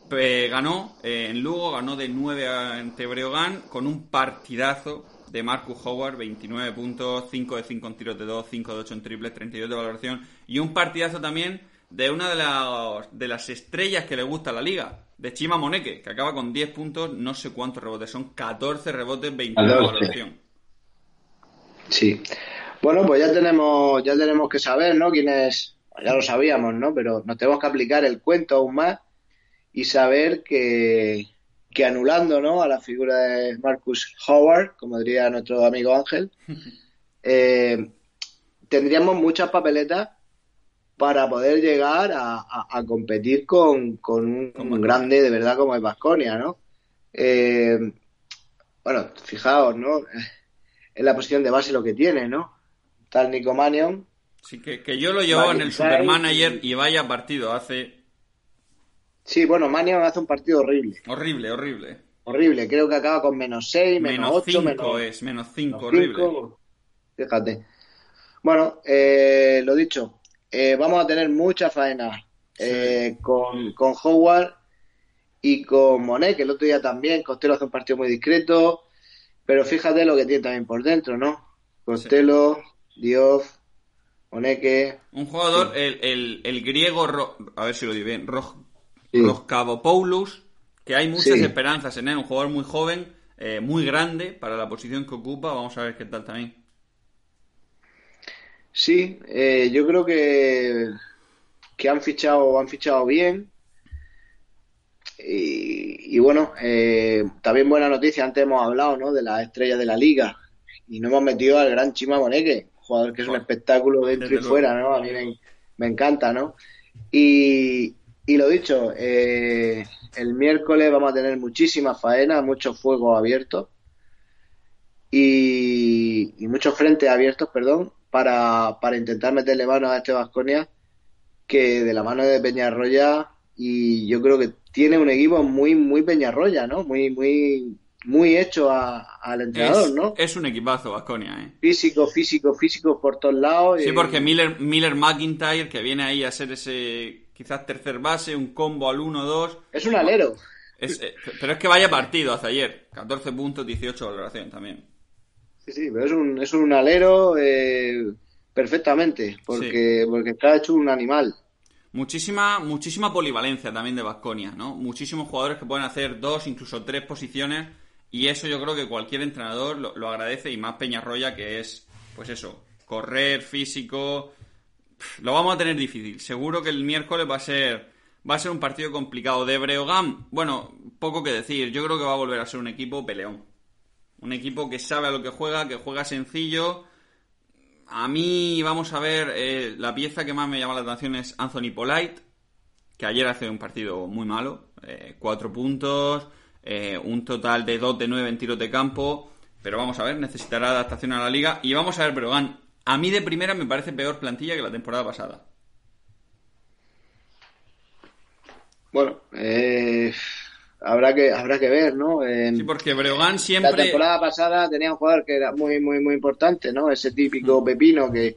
ganó eh, en Lugo, ganó de 9 ante Breogán con un partidazo de Marcus Howard, 29 puntos, 5 de 5 en tiros de 2, 5 de 8 en triples, 32 de valoración y un partidazo también de una de, de las estrellas que le gusta a la liga, de Chima Moneke, que acaba con 10 puntos, no sé cuántos rebotes, son 14 rebotes, 21 de valoración. Sí. Bueno, pues ya tenemos, ya tenemos que saber, ¿no? Quién es, ya lo sabíamos, ¿no? Pero nos tenemos que aplicar el cuento aún más y saber que, que anulando, ¿no? A la figura de Marcus Howard, como diría nuestro amigo Ángel, eh, tendríamos muchas papeletas para poder llegar a, competir con, un, grande de verdad como es Vasconia, ¿no? Eh, bueno, fijaos, ¿no? En la posición de base lo que tiene, ¿no? Tal Nico Manion. Sí, que, yo lo llevaba en el Supermanager y... vaya partido hace. Sí, bueno, Manion hace un partido horrible. Horrible, horrible. Horrible, creo que acaba con menos 6, menos 8, menos es, menos 5, horrible. Fíjate. Bueno, eh, lo dicho, eh, vamos a tener mucha faena eh, con, Howard y con Monet, que el otro día también. Costello hace un partido muy discreto, pero fíjate lo que tiene también por dentro, ¿no? Costello, Diof, Moneque. Un jugador, el, el, griego, a ver si lo digo bien, Ros, Roscavopoulos, que hay muchas esperanzas en él, un jugador muy joven, eh, muy grande para la posición que ocupa. Vamos a ver qué tal también. Sí, eh, yo creo que, que han fichado, han fichado bien. Y, bueno, eh, también buena noticia, antes hemos hablado ¿no? de las estrellas de la liga y no hemos metido al gran Chima Moneque, jugador que es un espectáculo dentro y fuera, ¿no? A mí me, encanta, ¿no? Y, y lo dicho, eh, el miércoles vamos a tener muchísimas faenas, muchos fuegos abiertos y, y muchos frentes abiertos, perdón, para, para intentar meterle mano a este Vasconia que de la mano de Peñarroya y yo creo que tiene un equipo muy muy Peñarroya, ¿no? Muy muy muy hecho al entrenador, ¿no? Es un equipazo Vasconia, ¿eh? Físico, físico, físico por todos lados. Sí, porque Miller Miller McIntyre que viene ahí a ser ese quizás tercer base, un combo al 1-2. Es un alero. Eh, pero es que vaya partido hace ayer. 14 puntos, 18 valoración también. Sí, sí, pero es un, es un alero eh, perfectamente, porque, porque está hecho un animal. Muchísima, muchísima polivalencia también de Vasconia, ¿no? Muchísimos jugadores que pueden hacer dos, incluso tres posiciones, y eso yo creo que cualquier entrenador lo, agradece, y más Peñarroya, que es, pues eso, correr, físico. Lo vamos a tener difícil. Seguro que el miércoles va a ser. Va a ser un partido complicado. De Breogán, bueno, poco que decir. Yo creo que va a volver a ser un equipo peleón. Un equipo que sabe a lo que juega, que juega sencillo. A mí, vamos a ver, eh, la pieza que más me llama la atención es Anthony Polite, que ayer hace un partido muy malo. Eh, cuatro puntos, eh, un total de 2 de 9 en tiros de campo. Pero vamos a ver, necesitará adaptación a la liga. Y vamos a ver, Brogan. A mí de primera me parece peor plantilla que la temporada pasada. Bueno, eh, habrá que habrá que ver, ¿no? sí, porque Breogán siempre... La temporada pasada tenía un jugador que era muy, muy, muy importante, ¿no? Ese típico pepino que,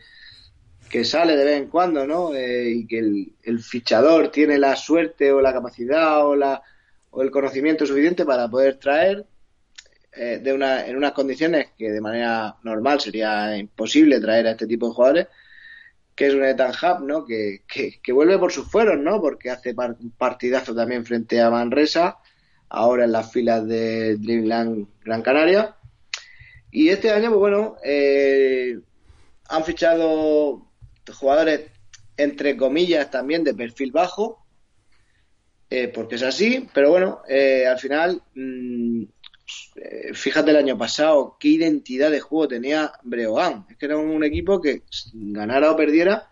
que sale de vez en cuando, ¿no? Eh, y que el, fichador tiene la suerte o la capacidad o, la, o el conocimiento suficiente para poder traer eh, de una, en unas condiciones que de manera normal sería imposible traer a este tipo de jugadores que es un Ethan Hub, ¿no? Que, que, vuelve por sus fueros, ¿no? Porque hace un partidazo también frente a Manresa ahora en las filas de Dreamland Gran Canaria. Y este año, pues bueno, eh, han fichado jugadores, entre comillas, también de perfil bajo, eh, porque es así, pero bueno, eh, al final mm, eh, fíjate el año pasado, qué identidad de juego tenía Breogán. Es que era un equipo que ganara o perdiera,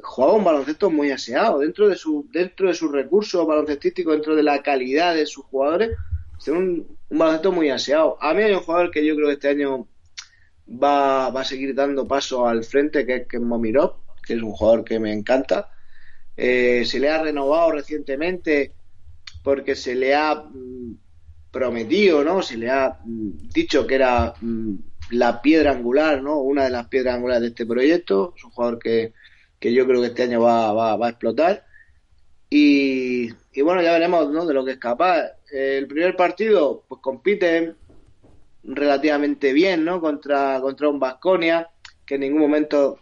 jugaba un baloncesto muy aseado. Dentro de su, dentro de sus recursos baloncestísticos, dentro de la calidad de sus jugadores, es un, baloncesto muy aseado. A mí hay un jugador que yo creo que este año va, va a seguir dando paso al frente, que es, que Momirov, que es un jugador que me encanta. Eh, se le ha renovado recientemente porque se le ha mm, prometido, ¿no? Se le ha mm, dicho que era mm, la piedra angular, ¿no? Una de las piedras angulares de este proyecto. Es un jugador que, que yo creo que este año va, va, va a explotar. Y, y, bueno, ya veremos ¿no? de lo que es capaz. El primer partido, pues compite relativamente bien, ¿no? Contra, contra un Vasconia, que en ningún momento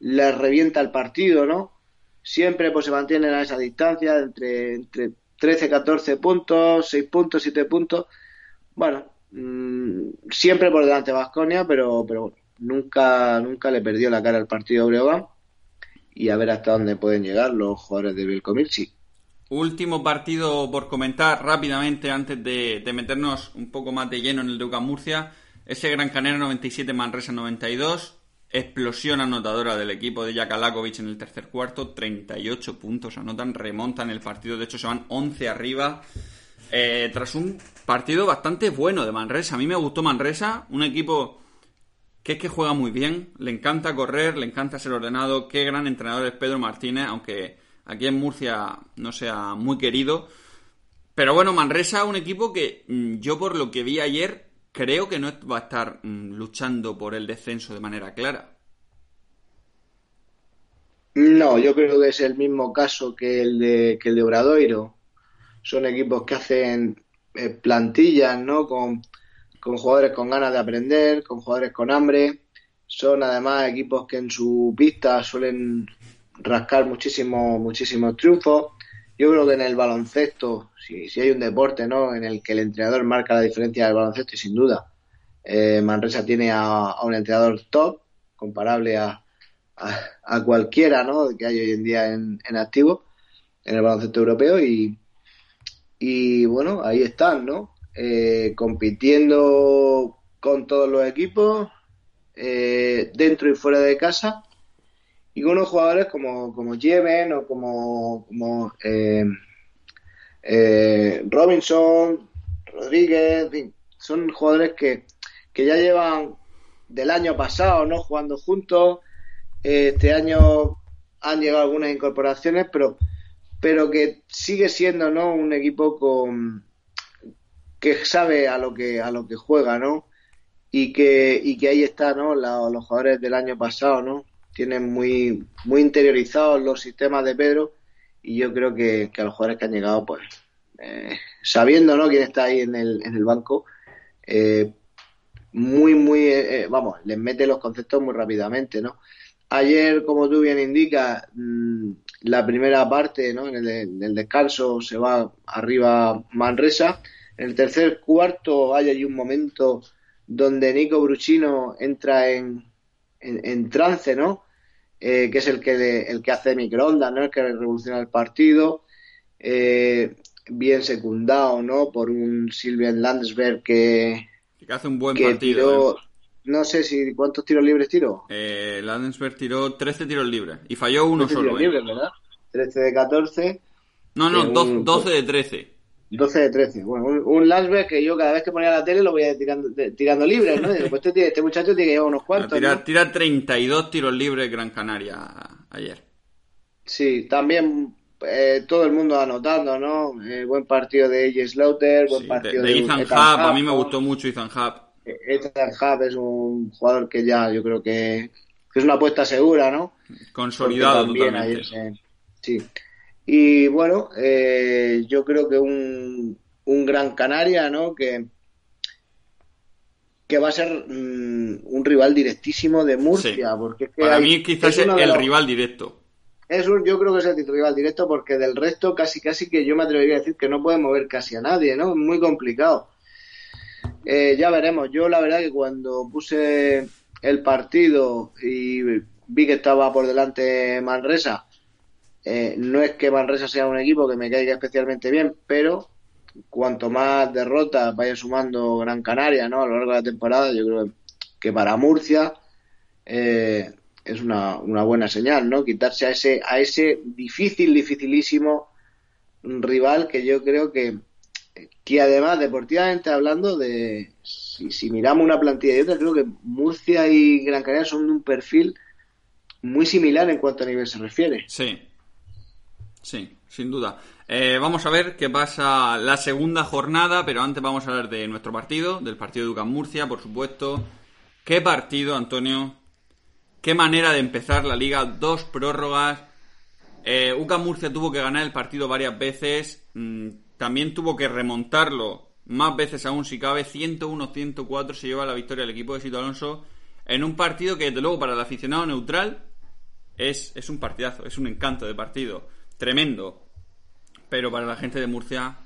le revienta el partido, ¿no? Siempre pues se mantienen a esa distancia, entre, entre 13, 14 puntos, 6 puntos, 7 puntos. Bueno, mmm, siempre por delante Vasconia, pero, pero nunca, nunca le perdió la cara al partido Breogán. Y a ver hasta dónde pueden llegar los jugadores de Vilcomilchi. Último partido por comentar rápidamente antes de, de, meternos un poco más de lleno en el de UCAM Murcia. Ese Gran Canaria 97, Manresa 92. Explosión anotadora del equipo de Jakalakovic en el tercer cuarto. 38 puntos anotan, remontan el partido. De hecho, se van 11 arriba. Eh, tras un partido bastante bueno de Manresa. A mí me gustó Manresa. Un equipo que es que juega muy bien. Le encanta correr, le encanta ser ordenado. Qué gran entrenador es Pedro Martínez, aunque aquí en Murcia no sea muy querido. Pero bueno, Manresa, un equipo que mm, yo por lo que vi ayer creo que no va a estar mm, luchando por el descenso de manera clara. No, yo creo que es el mismo caso que el de, que el de Obradoiro. Son equipos que hacen eh, plantillas, ¿no? Con, con jugadores con ganas de aprender, con jugadores con hambre. Son además equipos que en su pista suelen rascar muchísimo, muchísimos triunfos. Yo creo que en el baloncesto, si, si, hay un deporte ¿no? en el que el entrenador marca la diferencia del baloncesto, y sin duda, eh, Manresa tiene a, un entrenador top, comparable a, a, a, cualquiera ¿no? que hay hoy en día en, en activo en el baloncesto europeo. Y, y bueno, ahí están, ¿no? Eh, compitiendo con todos los equipos, eh, dentro y fuera de casa y unos jugadores como, como o como, como eh, eh, Robinson, Rodríguez, en fin, son jugadores que, que ya llevan del año pasado no jugando juntos. Este año han llegado algunas incorporaciones, pero, pero que sigue siendo ¿no? un equipo con que sabe a lo que a lo que juega, ¿no? Y que, y que ahí está, ¿no? Los jugadores del año pasado, ¿no? Tienen muy, muy interiorizados los sistemas de Pedro y yo creo que, que a los jugadores que han llegado, pues, eh, sabiendo ¿no? quién está ahí en el, en el banco, eh, muy, muy, eh, vamos, les mete los conceptos muy rápidamente, ¿no? Ayer, como tú bien indicas, mmm, la primera parte, ¿no? En el, en el, descanso se va arriba Manresa. En el tercer cuarto hay ahí un momento donde Nico Bruchino entra en, en, en trance, ¿no? Eh, que es el que, el que hace microondas, ¿no? El que revoluciona el partido. Eh, bien secundado, ¿no? Por un Silvian Landsberg que... Que hace un buen que partido. Tiró, ¿eh? No sé si cuántos tiros libres tiró. Eh, Landsberg tiró 13 tiros libres y falló uno 13 solo. Tiros libres, ¿verdad? 13 de 14. No, no, un, 12 de 13. 12 de 13. Bueno, un, un Landsberg que yo cada vez que ponía la tele lo voy a ir tirando, tirando libres, ¿no? Digo, pues este, este, muchacho tiene que llevar unos cuantos. Tira, ¿no? tira 32 tiros libres Gran Canaria ayer. Sí, también eh, todo el mundo anotando, ¿no? Eh, buen partido de AJ Slaughter, buen Sí, partido de, de, de Ethan Ethan Hub, a mí me gustó mucho Ethan Hub. Eh, Ethan Hub es un jugador que ya yo creo que, que es una apuesta segura, ¿no? Consolidado totalmente. ayer sí. Y bueno, eh, yo creo que un, un gran Canaria, ¿no? Que, que va a ser mm, un rival directísimo de Murcia, Sí. porque es que Para hay- mí quizás es es el los- rival directo. es un, yo creo que es el rival directo porque del resto casi casi que yo me atrevería a decir que no puede mover casi a nadie, ¿no? Muy complicado. Eh, ya veremos. Yo la verdad que cuando puse el partido y vi que estaba por delante Manresa, eh, no es que Manresa sea un equipo que me caiga especialmente bien, pero cuanto más derrotas vaya sumando Gran Canaria ¿no? a lo largo de la temporada, yo creo que para Murcia eh, es una, buena señal, ¿no? Quitarse a ese, a ese difícil, dificilísimo rival que yo creo que, que además, deportivamente hablando, de si, si miramos una plantilla y otra, creo que Murcia y Gran Canaria son de un perfil muy similar en cuanto a nivel se refiere. Sí, sí, sin duda. Eh, vamos a ver qué pasa la segunda jornada, pero antes vamos a hablar de nuestro partido, del partido de UCAM Murcia, por supuesto. ¿Qué partido, Antonio? ¿Qué manera de empezar la liga? Dos prórrogas. Eh, Murcia tuvo que ganar el partido varias veces. Mm, también tuvo que remontarlo más veces aún si cabe. 101-104 se lleva la victoria del equipo de Sito Alonso en un partido que, desde luego, para el aficionado neutral es un partidazo, es un encanto de partido. Tremendo pero para la gente de Murcia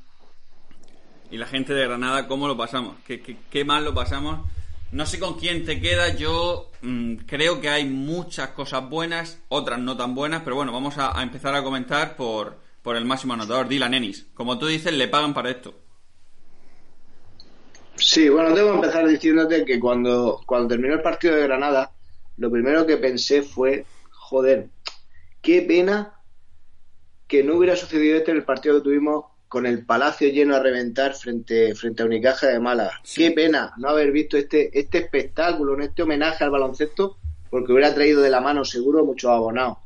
y la gente de Granada, ¿cómo lo pasamos? ¿Qué, qué, mal lo pasamos? No sé con quién te queda, yo mm, creo que hay muchas cosas buenas, otras no tan buenas, pero bueno, vamos a, empezar a comentar por, por el máximo anotador, Dylan Ennis. Como tú dices, le pagan para esto. Sí, bueno, debo empezar diciéndote que cuando, cuando terminó el partido de Granada, lo primero que pensé fue, joder, qué pena que no hubiera sucedido esto en el partido que tuvimos con el palacio lleno a reventar frente, frente a Unicaja de Málaga. Qué pena no haber visto este, este espectáculo, este homenaje al baloncesto, porque hubiera traído de la mano seguro muchos abonados.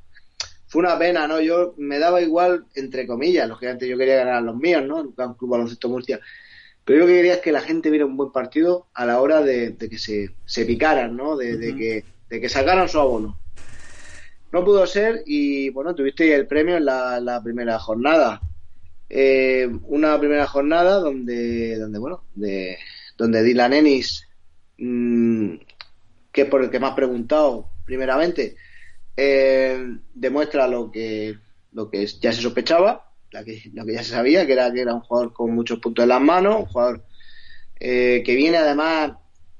Fue una pena, ¿no? Yo me daba igual, entre comillas, lógicamente yo quería ganar a los míos, ¿no? El Club Baloncesto Murcia. Pero yo lo que quería es que la gente viera un buen partido a la hora de, que se, se picaran, ¿no? De, que, de que sacaran su abono. No pudo ser y bueno, tuviste el premio en la, primera jornada. Eh, una primera jornada donde, donde bueno, de, donde Dylan Ennis, mm, que es por el que me has preguntado primeramente, eh, demuestra lo que, lo que ya se sospechaba, lo que, lo que ya se sabía, que era que era un jugador con muchos puntos en las manos, un jugador eh, que viene además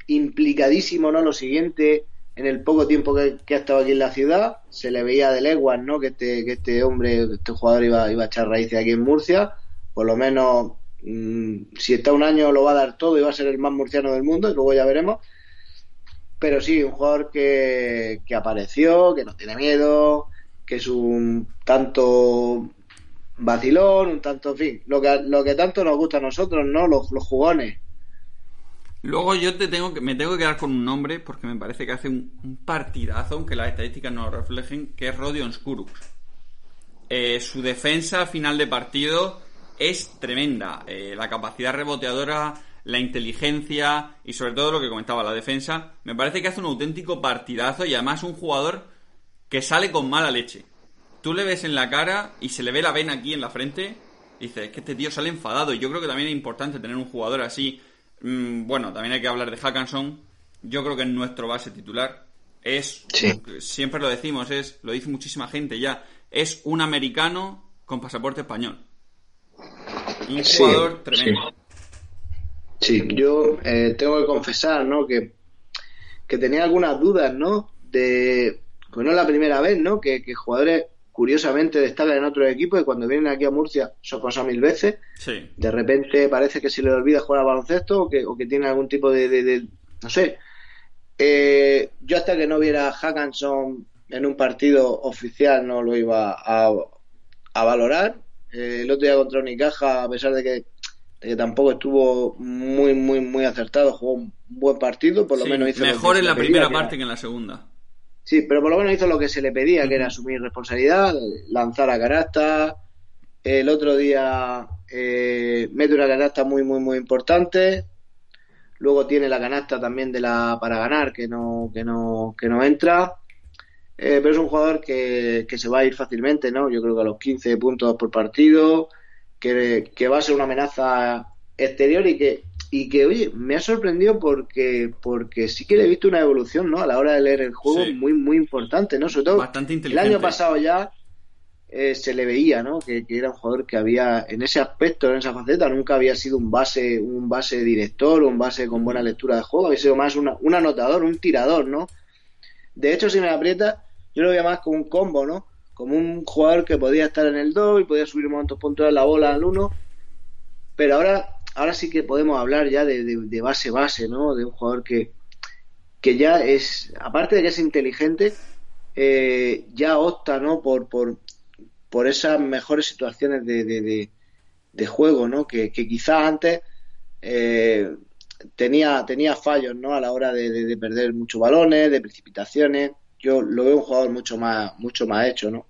implicadísimo, ¿no? Lo siguiente, en el poco tiempo que, ha estado aquí en la ciudad, se le veía de leguas, ¿no? Que este, que este hombre, este jugador iba, iba a echar raíces aquí en Murcia, por lo menos mm, si está un año lo va a dar todo y va a ser el más murciano del mundo, y luego ya veremos. Pero sí, un jugador que, que apareció, que no tiene miedo, que es un tanto vacilón, un tanto, en fin, lo que, lo que tanto nos gusta a nosotros, ¿no? Los, los jugones. Luego yo te tengo que, me tengo que quedar con un nombre porque me parece que hace un, partidazo, aunque las estadísticas no lo reflejen, que es Rodion Skurux. Eh, su defensa final de partido es tremenda. Eh, la capacidad reboteadora, la inteligencia y sobre todo lo que comentaba, la defensa, me parece que hace un auténtico partidazo y además un jugador que sale con mala leche. Tú le ves en la cara y se le ve la vena aquí en la frente. Dices, es que este tío sale enfadado. Y yo creo que también es importante tener un jugador así bueno, también hay que hablar de Hackanson. Yo creo que es nuestro base titular. Es, siempre lo decimos, es, lo dice muchísima gente ya, es un americano con pasaporte español. Un jugador tremendo. Sí, yo eh, tengo que confesar, ¿no? Que, que tenía algunas dudas, ¿no? De, pues no es la primera vez, ¿no? Que, que jugadores curiosamente destacan en otros equipos y cuando vienen aquí a Murcia son cosas mil veces. De repente parece que se le olvida jugar al baloncesto o que, o que tiene algún tipo de, no sé. Eh, yo hasta que no viera a Hackanson en un partido oficial no lo iba a, a valorar. Eh, el otro día contra Unicaja, a pesar de que, que, tampoco estuvo muy, muy, muy acertado, jugó un buen partido, por lo menos hizo Mejor en la primera parte que en la segunda. Sí, pero por lo menos hizo lo que se le pedía, que era asumir responsabilidad, lanzar a canasta. El otro día eh, mete una canasta muy, muy, muy importante. Luego tiene la canasta también de la para ganar, que no, que no, que no entra. Eh, pero es un jugador que, que, se va a ir fácilmente, ¿no? Yo creo que a los 15 puntos por partido, que, que va a ser una amenaza exterior y que y que, oye, me ha sorprendido porque, porque sí que le he visto una evolución, ¿no? A la hora de leer el juego muy, muy importante, ¿no? Sobre todo, Bastante el año pasado ya eh, se le veía, ¿no? Que, era un jugador que había, en ese aspecto, en esa faceta, nunca había sido un base, un base director, un base con buena lectura de juego, había sido más una, un anotador, un tirador, ¿no? De hecho, si me aprieta, yo lo veía más como un combo, ¿no? Como un jugador que podía estar en el 2 y podía subir momentos puntuales la bola al 1 pero ahora, ahora sí que podemos hablar ya de, de, base base, ¿no? De un jugador que, que ya es, aparte de que es inteligente, eh, ya opta, ¿no? Por, por, por esas mejores situaciones de, de, de juego, ¿no? Que, que quizás antes eh, tenía, tenía fallos, ¿no? A la hora de, perder muchos balones, de precipitaciones. Yo lo veo un jugador mucho más, mucho más hecho, ¿no?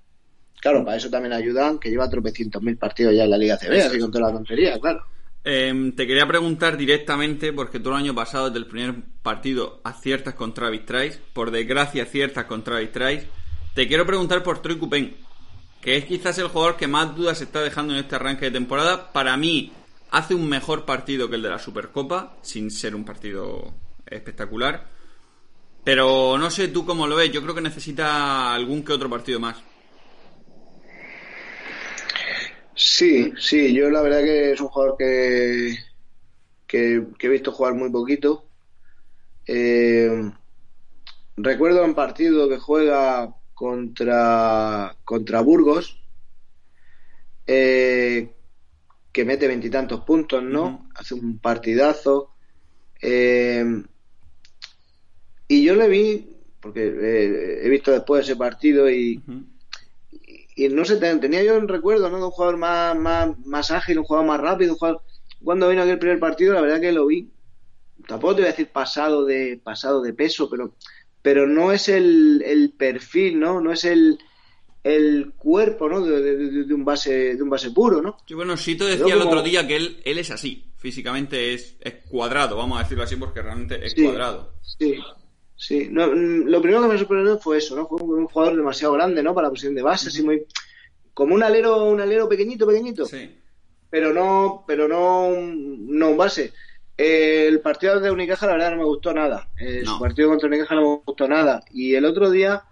Claro, para eso también ayudan que lleva tropecientos mil partidos ya en la Liga CB, así con toda la tontería, claro. Em, te quería preguntar directamente, porque todo el año pasado, desde el primer partido, aciertas contra Travis. Por desgracia, aciertas contra Travis. Te quiero preguntar por Troy Cupen, que es quizás el jugador que más dudas está dejando en este arranque de temporada. Para mí, hace un mejor partido que el de la Supercopa, sin ser un partido espectacular. Pero no sé tú cómo lo ves, yo creo que necesita algún que otro partido más. Sí, sí, yo la verdad que es un jugador que, que, he visto jugar muy poquito. Eh, recuerdo un partido que juega contra, contra Burgos, eh, que mete veintitantos puntos, ¿no? Hace un partidazo. Eh, y yo le vi, porque eh, he visto después ese partido y, y no sé, tenía yo un recuerdo, ¿no? De un jugador más, más, más ágil, un jugador más rápido, un jugador... Cuando vino aquel primer partido, la verdad que lo vi. Tampoco te voy a decir pasado de, pasado de peso, pero, pero no es el, el perfil, ¿no? No es el, el cuerpo, ¿no? De, un base de un base puro, ¿no? Sí, bueno, Sito decía el otro día que él, él es así, físicamente es, es cuadrado, vamos a decirlo así porque realmente es cuadrado. Sí, sí. No, mm, lo primero que me sorprendió fue eso, ¿no? Fue un jugador demasiado grande, ¿no? Para la posición de base, así muy como un alero, un alero pequeñito, pequeñito. Sí. Pero no, pero no, no un base. el partido de Unicaja la verdad no me gustó nada. El partido contra Unicaja no me gustó nada. Y el otro día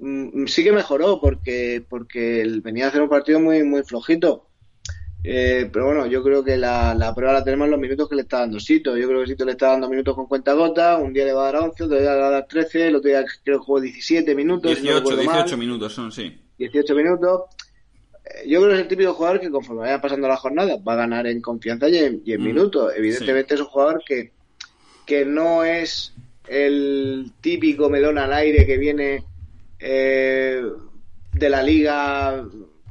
Mm, sí que mejoró porque porque venía a hacer un partido muy muy flojito. Eh, pero bueno, yo creo que la, la, prueba la tenemos en los minutos que le está dando Sito. Yo creo que Sito le está dando minutos con cuenta gota. Un día le va a dar 11, otro día le va a dar 13, el otro día creo que jugó 17 minutos. 18, 18 minutos son, sí. 18 minutos. Eh, yo creo que es el típico jugador que conforme vaya pasando la jornada va a ganar en confianza y en, mm, minutos. Evidentemente es un jugador que, que no es el típico melón al aire que viene eh, de la liga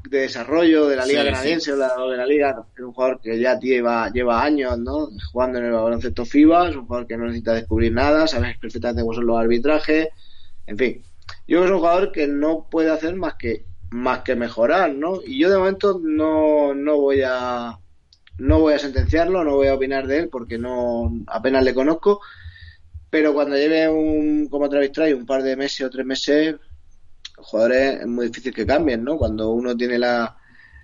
de desarrollo, de la liga canadiense O, de la liga, es un jugador que ya lleva, lleva años ¿no? jugando en el baloncesto FIBA, es un jugador que no necesita descubrir nada, sabes perfectamente cómo son los arbitrajes, en fin. Yo creo que es un jugador que no puede hacer más que más que mejorar, ¿no? Y yo de momento no, no voy a no voy a sentenciarlo, no voy a opinar de él porque no apenas le conozco, pero cuando lleve un como Travis Trae un par de meses o tres meses jugadores es muy difícil que cambien, ¿no? Cuando uno tiene la,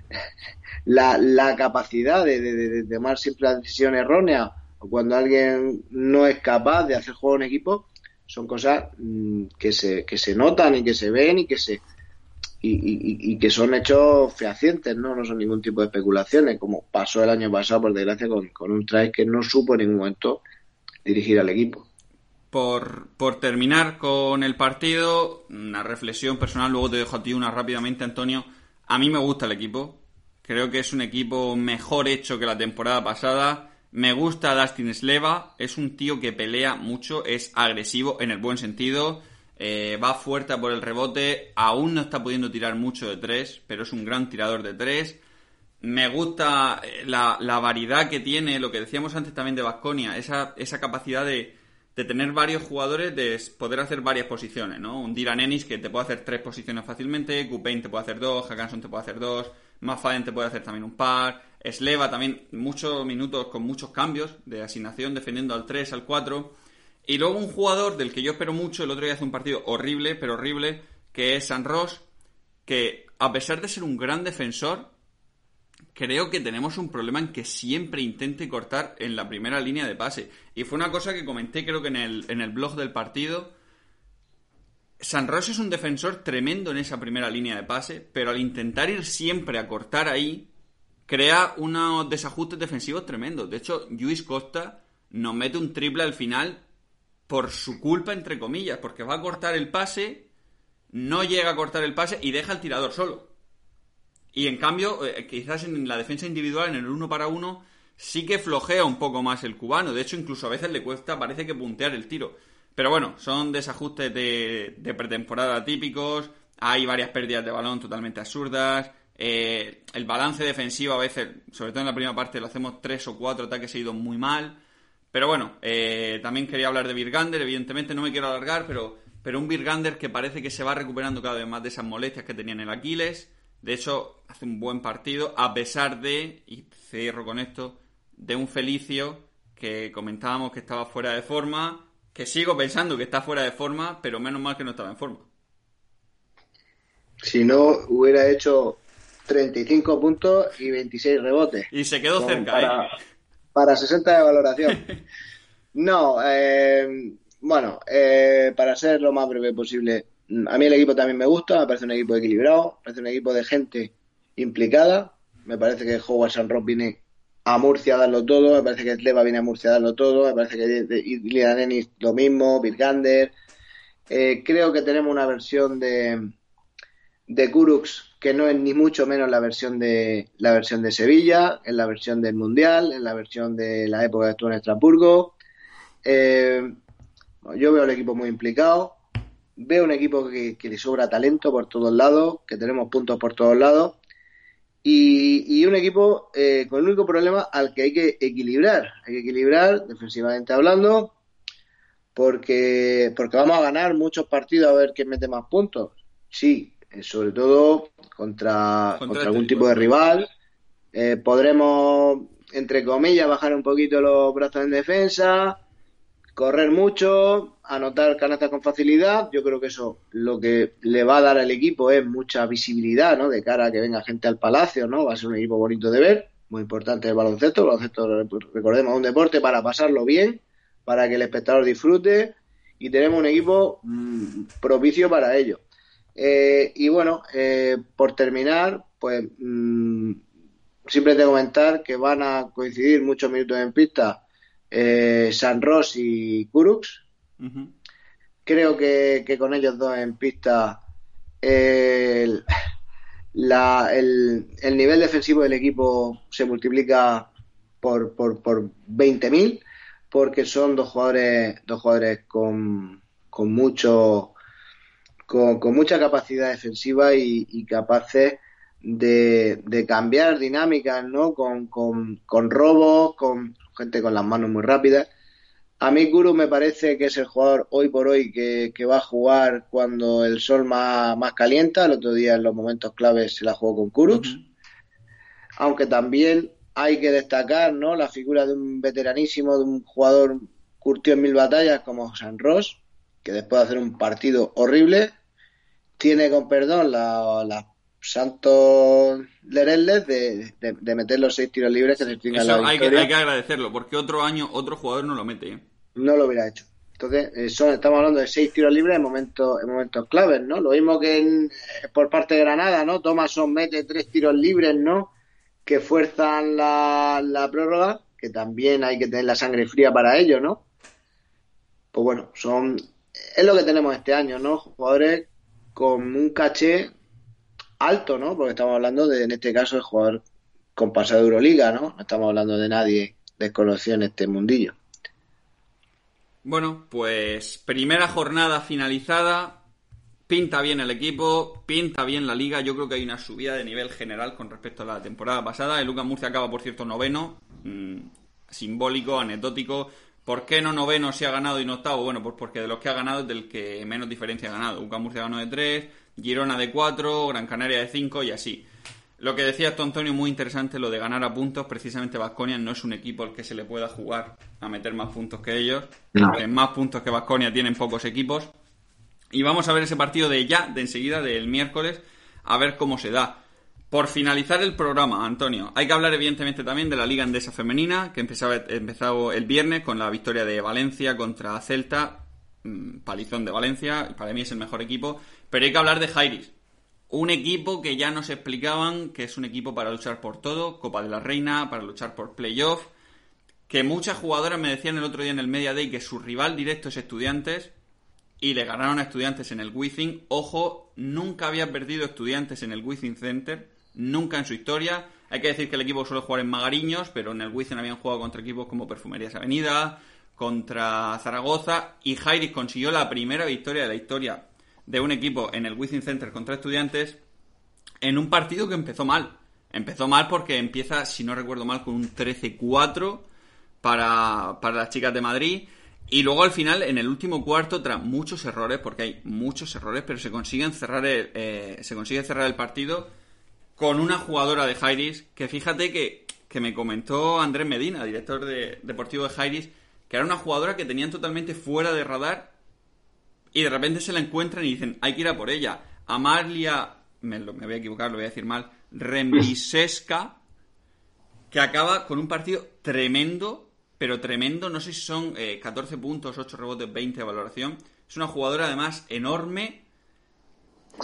la, capacidad de, tomar siempre la decisión errónea o cuando alguien no es capaz de hacer juego en equipo, son cosas mm, que se, que se notan y que se ven y que se y, que son hechos fehacientes, ¿no? No son ningún tipo de especulaciones, como pasó el año pasado, por desgracia, con, con un traje que no supo en ningún momento dirigir al equipo por, terminar con el partido, una reflexión personal, luego te dejo a ti una rápidamente, Antonio. A mí me gusta el equipo. Creo que es un equipo mejor hecho que la temporada pasada. Me gusta Dustin Sleva. Es un tío que pelea mucho, es agresivo en el buen sentido. Eh, va fuerte por el rebote. Aún no está pudiendo tirar mucho de tres, pero es un gran tirador de tres. Me gusta eh, la, la variedad que tiene, lo que decíamos antes también de Vasconia, esa, esa capacidad de, de tener varios jugadores, de poder hacer varias posiciones, ¿no? Un Dylan Ennis que te puede hacer tres posiciones fácilmente, Gupain te puede hacer dos, Hackanson te puede hacer dos, Maffaden te puede hacer también un par, Sleva también muchos minutos con muchos cambios de asignación, defendiendo al 3, al 4. Y luego un jugador del que yo espero mucho, el otro día hace un partido horrible, pero horrible, que es San Ross, que a pesar de ser un gran defensor, creo que tenemos un problema en que siempre intente cortar en la primera línea de pase. Y fue una cosa que comenté creo que en el, en el blog del partido. San Ross es un defensor tremendo en esa primera línea de pase, pero al intentar ir siempre a cortar ahí, crea unos desajustes defensivos tremendos. De hecho, Luis Costa nos mete un triple al final por su culpa, entre comillas, porque va a cortar el pase, no llega a cortar el pase y deja al tirador solo. Y en cambio, eh, quizás en la defensa individual, en el uno para uno, sí que flojea un poco más el cubano. De hecho, incluso a veces le cuesta, parece que puntear el tiro. Pero bueno, son desajustes de, pretemporada típicos. Hay varias pérdidas de balón totalmente absurdas. Eh, el balance defensivo a veces, sobre todo en la primera parte, lo hacemos tres o cuatro ataques seguidos muy mal. Pero bueno, eh, también quería hablar de Virgander, evidentemente no me quiero alargar, pero, pero un Virgander que parece que se va recuperando cada vez más de esas molestias que tenía en el Aquiles. De hecho, hace un buen partido, a pesar de, y cierro con esto, de un Felicio que comentábamos que estaba fuera de forma, que sigo pensando que está fuera de forma, pero menos mal que no estaba en forma. Si no, hubiera hecho 35 puntos y 26 rebotes. Y se quedó cerca, ¿eh? para 60 de valoración. No, eh, bueno, eh, para ser lo más breve posible, a mí el equipo también me gusta, me parece un equipo equilibrado, me parece un equipo de gente implicada, me parece que Howard San Rob viene a Murcia a darlo todo, me parece que Leva viene a Murcia a darlo todo, me parece que Ilian Ennis lo mismo, Virgander. Eh, creo que tenemos una versión de, de Kurux que no es ni mucho menos la versión de la versión de Sevilla, en la versión del Mundial, en la versión de la época que estuvo en Estrasburgo. Eh, yo veo el equipo muy implicado, veo un equipo que, le sobra talento por todos lados, que tenemos puntos por todos lados, y, un equipo eh, con el único problema al que hay que equilibrar, hay que equilibrar defensivamente hablando, porque, porque vamos a ganar muchos partidos a ver quién mete más puntos. Sí, eh, sobre todo contra, contra, algún este tipo de rival. Eh, podremos, entre comillas, bajar un poquito los brazos en defensa, correr mucho, anotar canastas con facilidad. Yo creo que eso lo que le va a dar al equipo es mucha visibilidad, ¿no? De cara a que venga gente al palacio, ¿no? Va a ser un equipo bonito de ver, muy importante el baloncesto. El baloncesto, recordemos, un deporte para pasarlo bien, para que el espectador disfrute y tenemos un equipo mm, propicio para ello. Eh, y bueno, eh, por terminar, pues mmm, siempre te comentar que van a coincidir muchos minutos en pista eh, San Ross y Kurux. Creo que, con ellos dos en pista el, el, nivel defensivo del equipo se multiplica por, por, por 20.000 porque son dos jugadores, dos jugadores con, con mucho con, mucha capacidad defensiva y, capaces de, cambiar dinámicas, ¿no? Con, con, robos, con gente con las manos muy rápidas. A mí Guru me parece que es el jugador hoy por hoy que, va a jugar cuando el sol más, más, calienta. El otro día en los momentos claves se la jugó con Kurux. Aunque también hay que destacar ¿no? la figura de un veteranísimo, de un jugador curtido en mil batallas como San Ross, que después de hacer un partido horrible, tiene con perdón la, santos lereles de, de, meter los seis tiros libres que se tienen la hay que, hay que agradecerlo, porque otro año otro jugador no lo mete. ¿eh? No lo hubiera hecho. Entonces, eh, son, estamos hablando de seis tiros libres en momentos, en momentos claves, ¿no? Lo mismo que eh, por parte de Granada, ¿no? Thomason mete tres tiros libres, ¿no? Que fuerzan la, la prórroga, que también hay que tener la sangre fría para ello, ¿no? Pues bueno, son es lo que tenemos este año, ¿no? Jugadores con un caché alto, ¿no? Porque estamos hablando de, en este caso, el jugador con pasado de Euroliga, ¿no? No estamos hablando de nadie desconocido en este mundillo. Bueno, pues primera jornada finalizada. Pinta bien el equipo, pinta bien la liga. Yo creo que hay una subida de nivel general con respecto a la temporada pasada. El Lucas Murcia acaba, por cierto, noveno. Mm, simbólico, anecdótico. ¿Por qué no noveno si ha ganado y no octavo? Bueno, pues porque de los que ha ganado es del que menos diferencia ha ganado. UCA Murcia ganó de 3, Girona de 4, Gran Canaria de 5 y así. Lo que decía tú, Antonio, muy interesante lo de ganar a puntos. Precisamente Vasconia no es un equipo al que se le pueda jugar a meter más puntos que ellos. Más puntos que Vasconia tienen pocos equipos. Y vamos a ver ese partido de ya, de enseguida, del miércoles, a ver cómo se da. Por finalizar el programa, Antonio, hay que hablar evidentemente también de la Liga Andesa Femenina, que empezaba, empezado el viernes con la victoria de Valencia contra Celta, mm, palizón de Valencia, para mí es el mejor equipo, pero hay que hablar de Jairis, un equipo que ya nos explicaban que es un equipo para luchar por todo, Copa de la Reina, para luchar por playoff, que muchas jugadoras me decían el otro día en el Media Day que su rival directo es Estudiantes y le ganaron a Estudiantes en el Wizzing. Ojo, nunca había perdido Estudiantes en el Wizzing Center nunca en su historia. Hay que decir que el equipo suele jugar en Magariños, pero en el Wizen habían jugado contra equipos como Perfumerías Avenida, contra Zaragoza, y Jairis consiguió la primera victoria de la historia de un equipo en el Wizen Center contra estudiantes en un partido que empezó mal. Empezó mal porque empieza, si no recuerdo mal, con un 13-4 para, para las chicas de Madrid. Y luego al final, en el último cuarto, tras muchos errores, porque hay muchos errores, pero se consiguen cerrar el, eh, se consigue cerrar el partido con una jugadora de Jairis, que fíjate que, que me comentó Andrés Medina, director de, deportivo de Jairis, que era una jugadora que tenían totalmente fuera de radar y de repente se la encuentran y dicen, hay que ir a por ella. Amalia, me, me voy a equivocar, lo voy a decir mal, Rembiseska, que acaba con un partido tremendo pero tremendo. No sé si son 14 eh, puntos, 8 rebotes, 20 de valoración. Es una jugadora además enorme.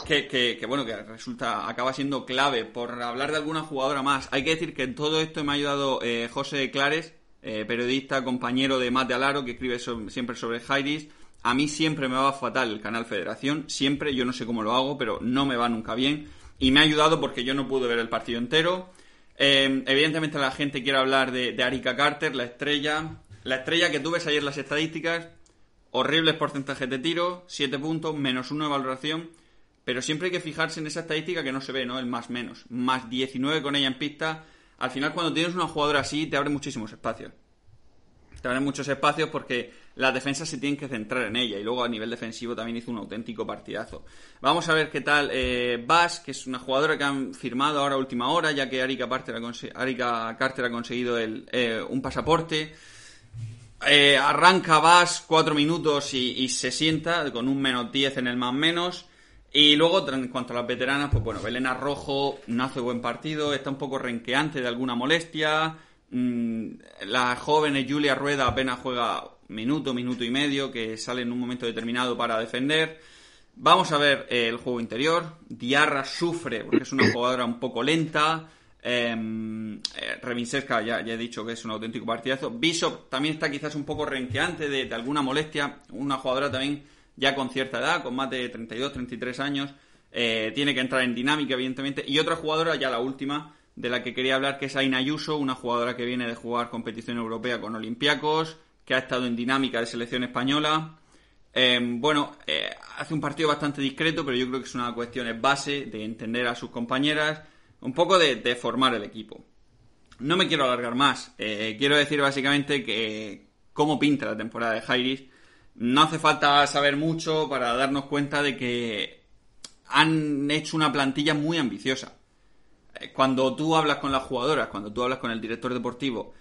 Que, que, bueno, que resulta, acaba siendo clave. Por hablar de alguna jugadora más, hay que decir que en todo esto me ha ayudado eh, José Clares, eh, periodista, compañero de Mate Alaro, que escribe siempre sobre Jairis. A mí siempre me va fatal el canal Federación, siempre, yo no sé cómo lo hago, pero no me va nunca bien. Y me ha ayudado porque yo no pude ver el partido entero. Em, evidentemente la gente quiere hablar de, de Arika Carter, la estrella. La estrella que tú ves ayer las estadísticas, horribles porcentajes de tiro, 7 puntos, menos 1 de valoración. Pero siempre hay que fijarse en esa estadística que no se ve, ¿no? El más menos. Más 19 con ella en pista. Al final, cuando tienes una jugadora así, te abre muchísimos espacios. Te abre muchos espacios porque las defensas se tienen que centrar en ella y luego a nivel defensivo también hizo un auténtico partidazo. Vamos a ver qué tal eh, Bass, que es una jugadora que han firmado ahora a última hora, ya que Arika Carter ha, conseguido eh, un pasaporte. Eh, arranca Bass cuatro minutos y, se sienta con un menos 10 en el más menos. Y luego, en cuanto a las veteranas, pues bueno, Belena Rojo no hace buen partido, está un poco renqueante de alguna molestia. Mm, la joven Julia Rueda apenas juega minuto, minuto y medio, que sale en un momento determinado para defender. Vamos a ver eh, el juego interior. Diarra sufre porque es una jugadora un poco lenta. Eh, ya, ya, he dicho que es un auténtico partidazo. Bishop también está quizás un poco renqueante de, alguna molestia. Una jugadora también ya con cierta edad, con más de 32, 33 años. Eh, tiene que entrar en dinámica, evidentemente. Y otra jugadora, ya la última, de la que quería hablar, que es Aina Ayuso, una jugadora que viene de jugar competición europea con Olympiacos que ha estado en dinámica de selección española. Em, bueno, eh, hace un partido bastante discreto, pero yo creo que es una cuestión base de entender a sus compañeras, un poco de, formar el equipo. No me quiero alargar más. Eh, quiero decir básicamente que cómo pinta la temporada de Jairis. No hace falta saber mucho para darnos cuenta de que han hecho una plantilla muy ambiciosa. Eh, cuando tú hablas con las jugadoras, cuando tú hablas con el director deportivo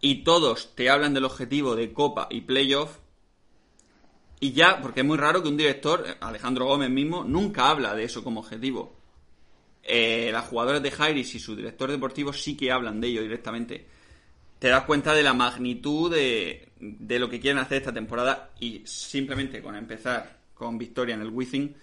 y todos te hablan del objetivo de Copa y Playoff, y ya, porque es muy raro que un director, Alejandro Gómez mismo, nunca habla de eso como objetivo. Eh, las jugadoras de Jairis y su director deportivo sí que hablan de ello directamente. Te das cuenta de la magnitud de, de lo que quieren hacer esta temporada y simplemente con empezar con victoria en el Wizzing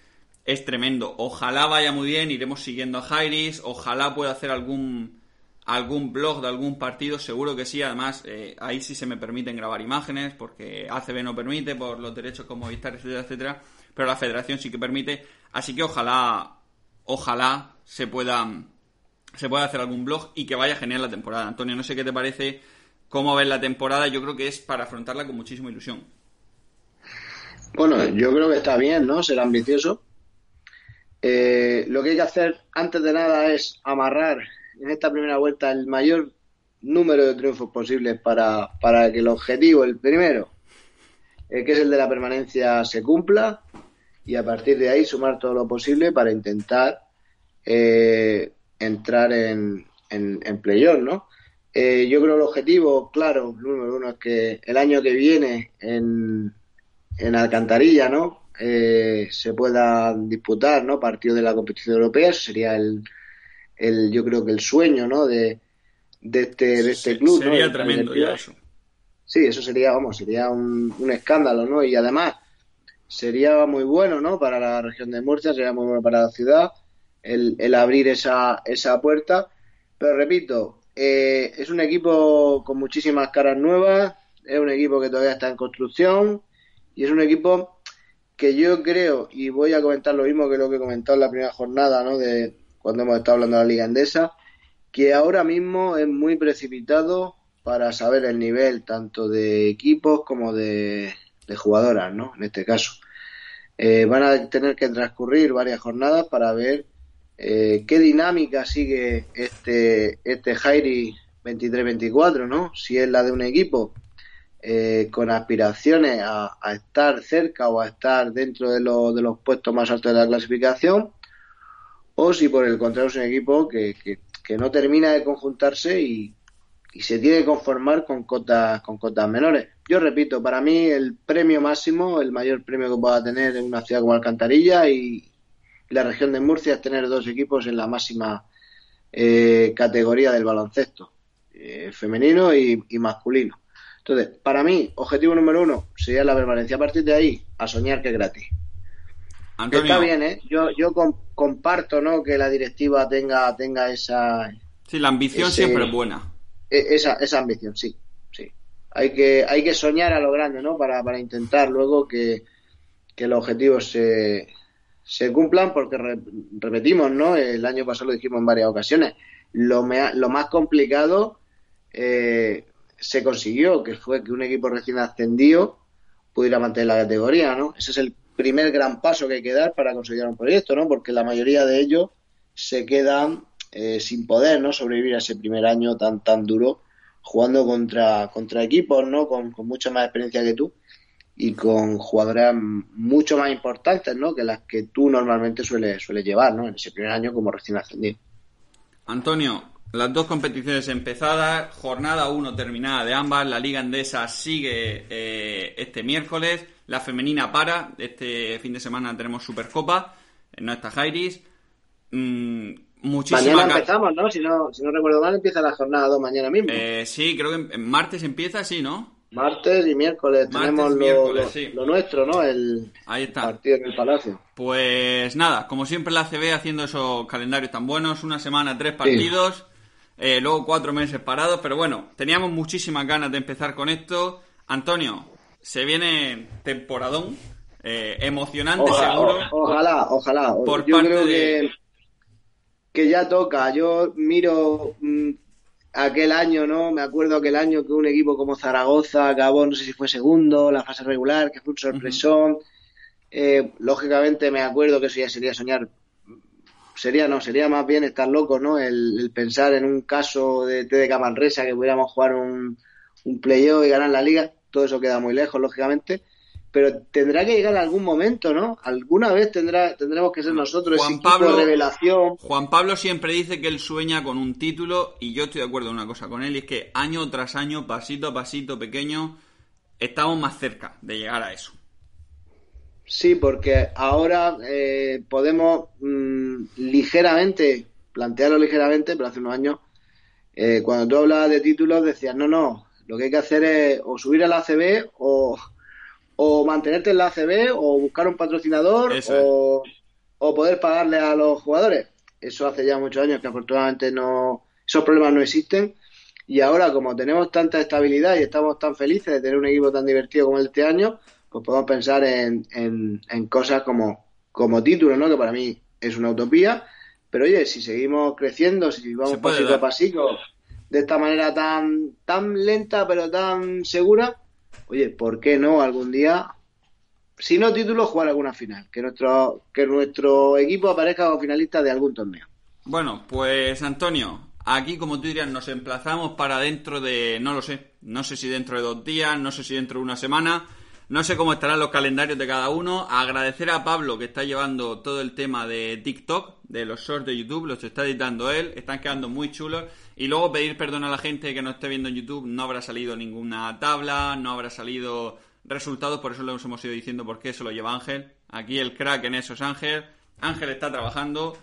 es tremendo. Ojalá vaya muy bien, iremos siguiendo a Jairis, ojalá pueda hacer algún algún blog de algún partido, seguro que sí. Además, eh, ahí sí se me permiten grabar imágenes, porque ACB no permite, por los derechos como Movistar, etcétera, etcétera. Pero la federación sí que permite. Así que ojalá, ojalá se pueda, se pueda hacer algún blog y que vaya genial la temporada. Antonio, no sé qué te parece, cómo ves la temporada. Yo creo que es para afrontarla con muchísima ilusión. Bueno, yo creo que está bien, ¿no? Ser ambicioso. Eh, lo que hay que hacer antes de nada es amarrar en esta primera vuelta el mayor número de triunfos posibles para, para que el objetivo, el primero, eh, que es el de la permanencia, se cumpla y a partir de ahí sumar todo lo posible para intentar eh, entrar en, en, en playoff, ¿no? Eh, yo creo el objetivo, claro, número uno es que el año que viene en, en Alcantarilla, ¿no? se pueda disputar, ¿no? Partido de la competición europea, eso sería el, el, yo creo que el sueño, ¿no? De, de este, de este club. Sería tremendo ya eso. Sí, eso sería, vamos, sería un, un, escándalo, ¿no? Y además sería muy bueno, ¿no? Para la región de Murcia, sería muy bueno para la ciudad el, el abrir esa, esa puerta. Pero repito, eh, es un equipo con muchísimas caras nuevas, es un equipo que todavía está en construcción y es un equipo que yo creo, y voy a comentar lo mismo que lo que he comentado en la primera jornada, ¿no? De, cuando hemos estado hablando de la Liga Endesa, que ahora mismo es muy precipitado para saber el nivel tanto de equipos como de, jugadoras, ¿no? En este caso. Eh, van a tener que transcurrir varias jornadas para ver eh, qué dinámica sigue este, este Jairi 23-24, ¿no? Si es la de un equipo eh, con aspiraciones a, estar cerca o a estar dentro de, de, los puestos más altos de la clasificación, o si por el contrario es un equipo que, que, no termina de conjuntarse y, y, se tiene que conformar con cotas, con cotas menores. Yo repito, para mí el premio máximo, el mayor premio que pueda tener en una ciudad como Alcantarilla y la región de Murcia es tener dos equipos en la máxima eh, categoría del baloncesto, eh, femenino y masculino. Entonces, para mí, objetivo número uno sería la permanencia. A partir de ahí, a soñar que es gratis. Está bien, ¿eh? Yo, yo comparto, ¿no? Que la directiva tenga, tenga esa... Sí, la ambición siempre es buena. E, esa, esa ambición, sí, sí. Hay que, hay que soñar a lo grande, ¿no? Para, para intentar luego que, los objetivos se, se cumplan, porque repetimos, ¿no? El año pasado lo dijimos en varias ocasiones. Lo, lo más complicado eh, se consiguió, que fue que un equipo recién ascendido pudiera mantener la categoría, ¿no? Ese es el primer gran paso que hay que dar para conseguir un proyecto, ¿no? Porque la mayoría de ellos se quedan eh, sin poder, ¿no? Sobrevivir a ese primer año tan tan duro jugando contra, contra equipos, ¿no? Con, mucha más experiencia que tú y con jugadoras mucho más importantes, ¿no? Que las que tú normalmente sueles, suele llevar, ¿no? En ese primer año como recién ascendido. Antonio, las dos competiciones empezadas, jornada 1 terminada de ambas, la Liga Endesa sigue eh, este miércoles, la femenina para, este fin de semana tenemos Supercopa, no está Jairis. Mm, mañana empezamos, ¿no? Si, ¿no? recuerdo mal, empieza la jornada 2 mañana mismo. Eh, sí, creo que en martes empieza, sí, ¿no? Martes y miércoles tenemos lo, nuestro, ¿no? El Ahí está. partido en el Palacio. Pues nada, como siempre la CB haciendo esos calendarios tan buenos, una semana, tres partidos. Eh, luego cuatro meses parados, pero bueno, teníamos muchísimas ganas de empezar con esto. Antonio, se viene temporadón, eh, emocionante seguro. Ojalá, ojalá. Por Yo creo que, que ya toca. Yo miro mm, aquel año, ¿no? Me acuerdo aquel año que un equipo como Zaragoza acabó, no sé si fue segundo, la fase regular, que fue un sorpresón. Eh, lógicamente me acuerdo que eso ya sería soñar sería no, sería más bien estar loco, ¿no? El, pensar en un caso de TDK Manresa que pudiéramos jugar un, un playoff y ganar la liga, todo eso queda muy lejos, lógicamente, pero tendrá que llegar algún momento, ¿no? Alguna vez tendrá, tendremos que ser nosotros Juan Pablo, revelación. Juan Pablo siempre dice que él sueña con un título y yo estoy de acuerdo en una cosa con él y es que año tras año, pasito a pasito pequeño, estamos más cerca de llegar a eso. Sí, porque ahora eh, podemos mm, ligeramente, plantearlo ligeramente, pero hace unos años, eh, cuando tú hablabas de títulos, decías, no, no, lo que hay que hacer es o subir a la ACB o, o mantenerte en la ACB o buscar un patrocinador o, o poder pagarle a los jugadores. Eso hace ya muchos años que afortunadamente no, esos problemas no existen. Y ahora, como tenemos tanta estabilidad y estamos tan felices de tener un equipo tan divertido como este año, pues podemos pensar en, en, cosas como, como título, ¿no? Que para mí es una utopía. Pero oye, si seguimos creciendo, si vamos pasito a pasito, de esta manera tan, tan lenta pero tan segura, oye, ¿por qué no algún día, si no título, jugar alguna final? Que nuestro, que nuestro equipo aparezca como finalista de algún torneo. Bueno, pues Antonio, aquí como tú dirías, nos emplazamos para dentro de, no lo sé, no sé si dentro de dos días, no sé si dentro de una semana no sé cómo estarán los calendarios de cada uno. Agradecer a Pablo que está llevando todo el tema de TikTok, de los shorts de YouTube, los está editando él, están quedando muy chulos. Y luego pedir perdón a la gente que no esté viendo en YouTube, no habrá salido ninguna tabla, no habrá salido resultados, por eso lo hemos ido diciendo porque eso lo lleva Ángel. Aquí el crack en eso es Ángel. Ángel está trabajando.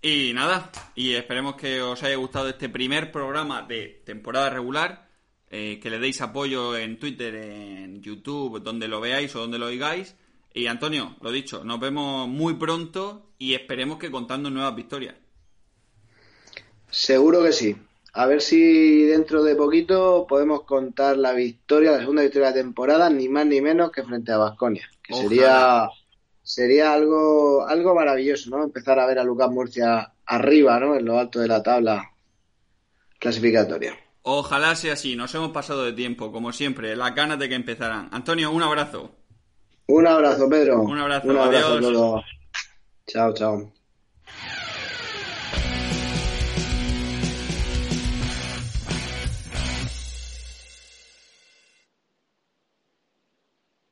Y nada, y esperemos que os haya gustado este primer programa de temporada regular. Eh, que le deis apoyo en Twitter, en YouTube, donde lo veáis o donde lo oigáis. Y Antonio, lo dicho, nos vemos muy pronto y esperemos que contando nuevas victorias. Seguro que sí. A ver si dentro de poquito podemos contar la victoria, la segunda victoria de la temporada, ni más ni menos que frente a Vasconia. Que sería, sería algo, algo maravilloso, ¿no? Empezar a ver a Lucas Murcia arriba, ¿no? En lo alto de la tabla clasificatoria. Ojalá sea así, nos hemos pasado de tiempo, como siempre, las ganas de que empezarán. Antonio, un abrazo. Un abrazo, Pedro. Un abrazo, un abrazo adiós. Chao, chao.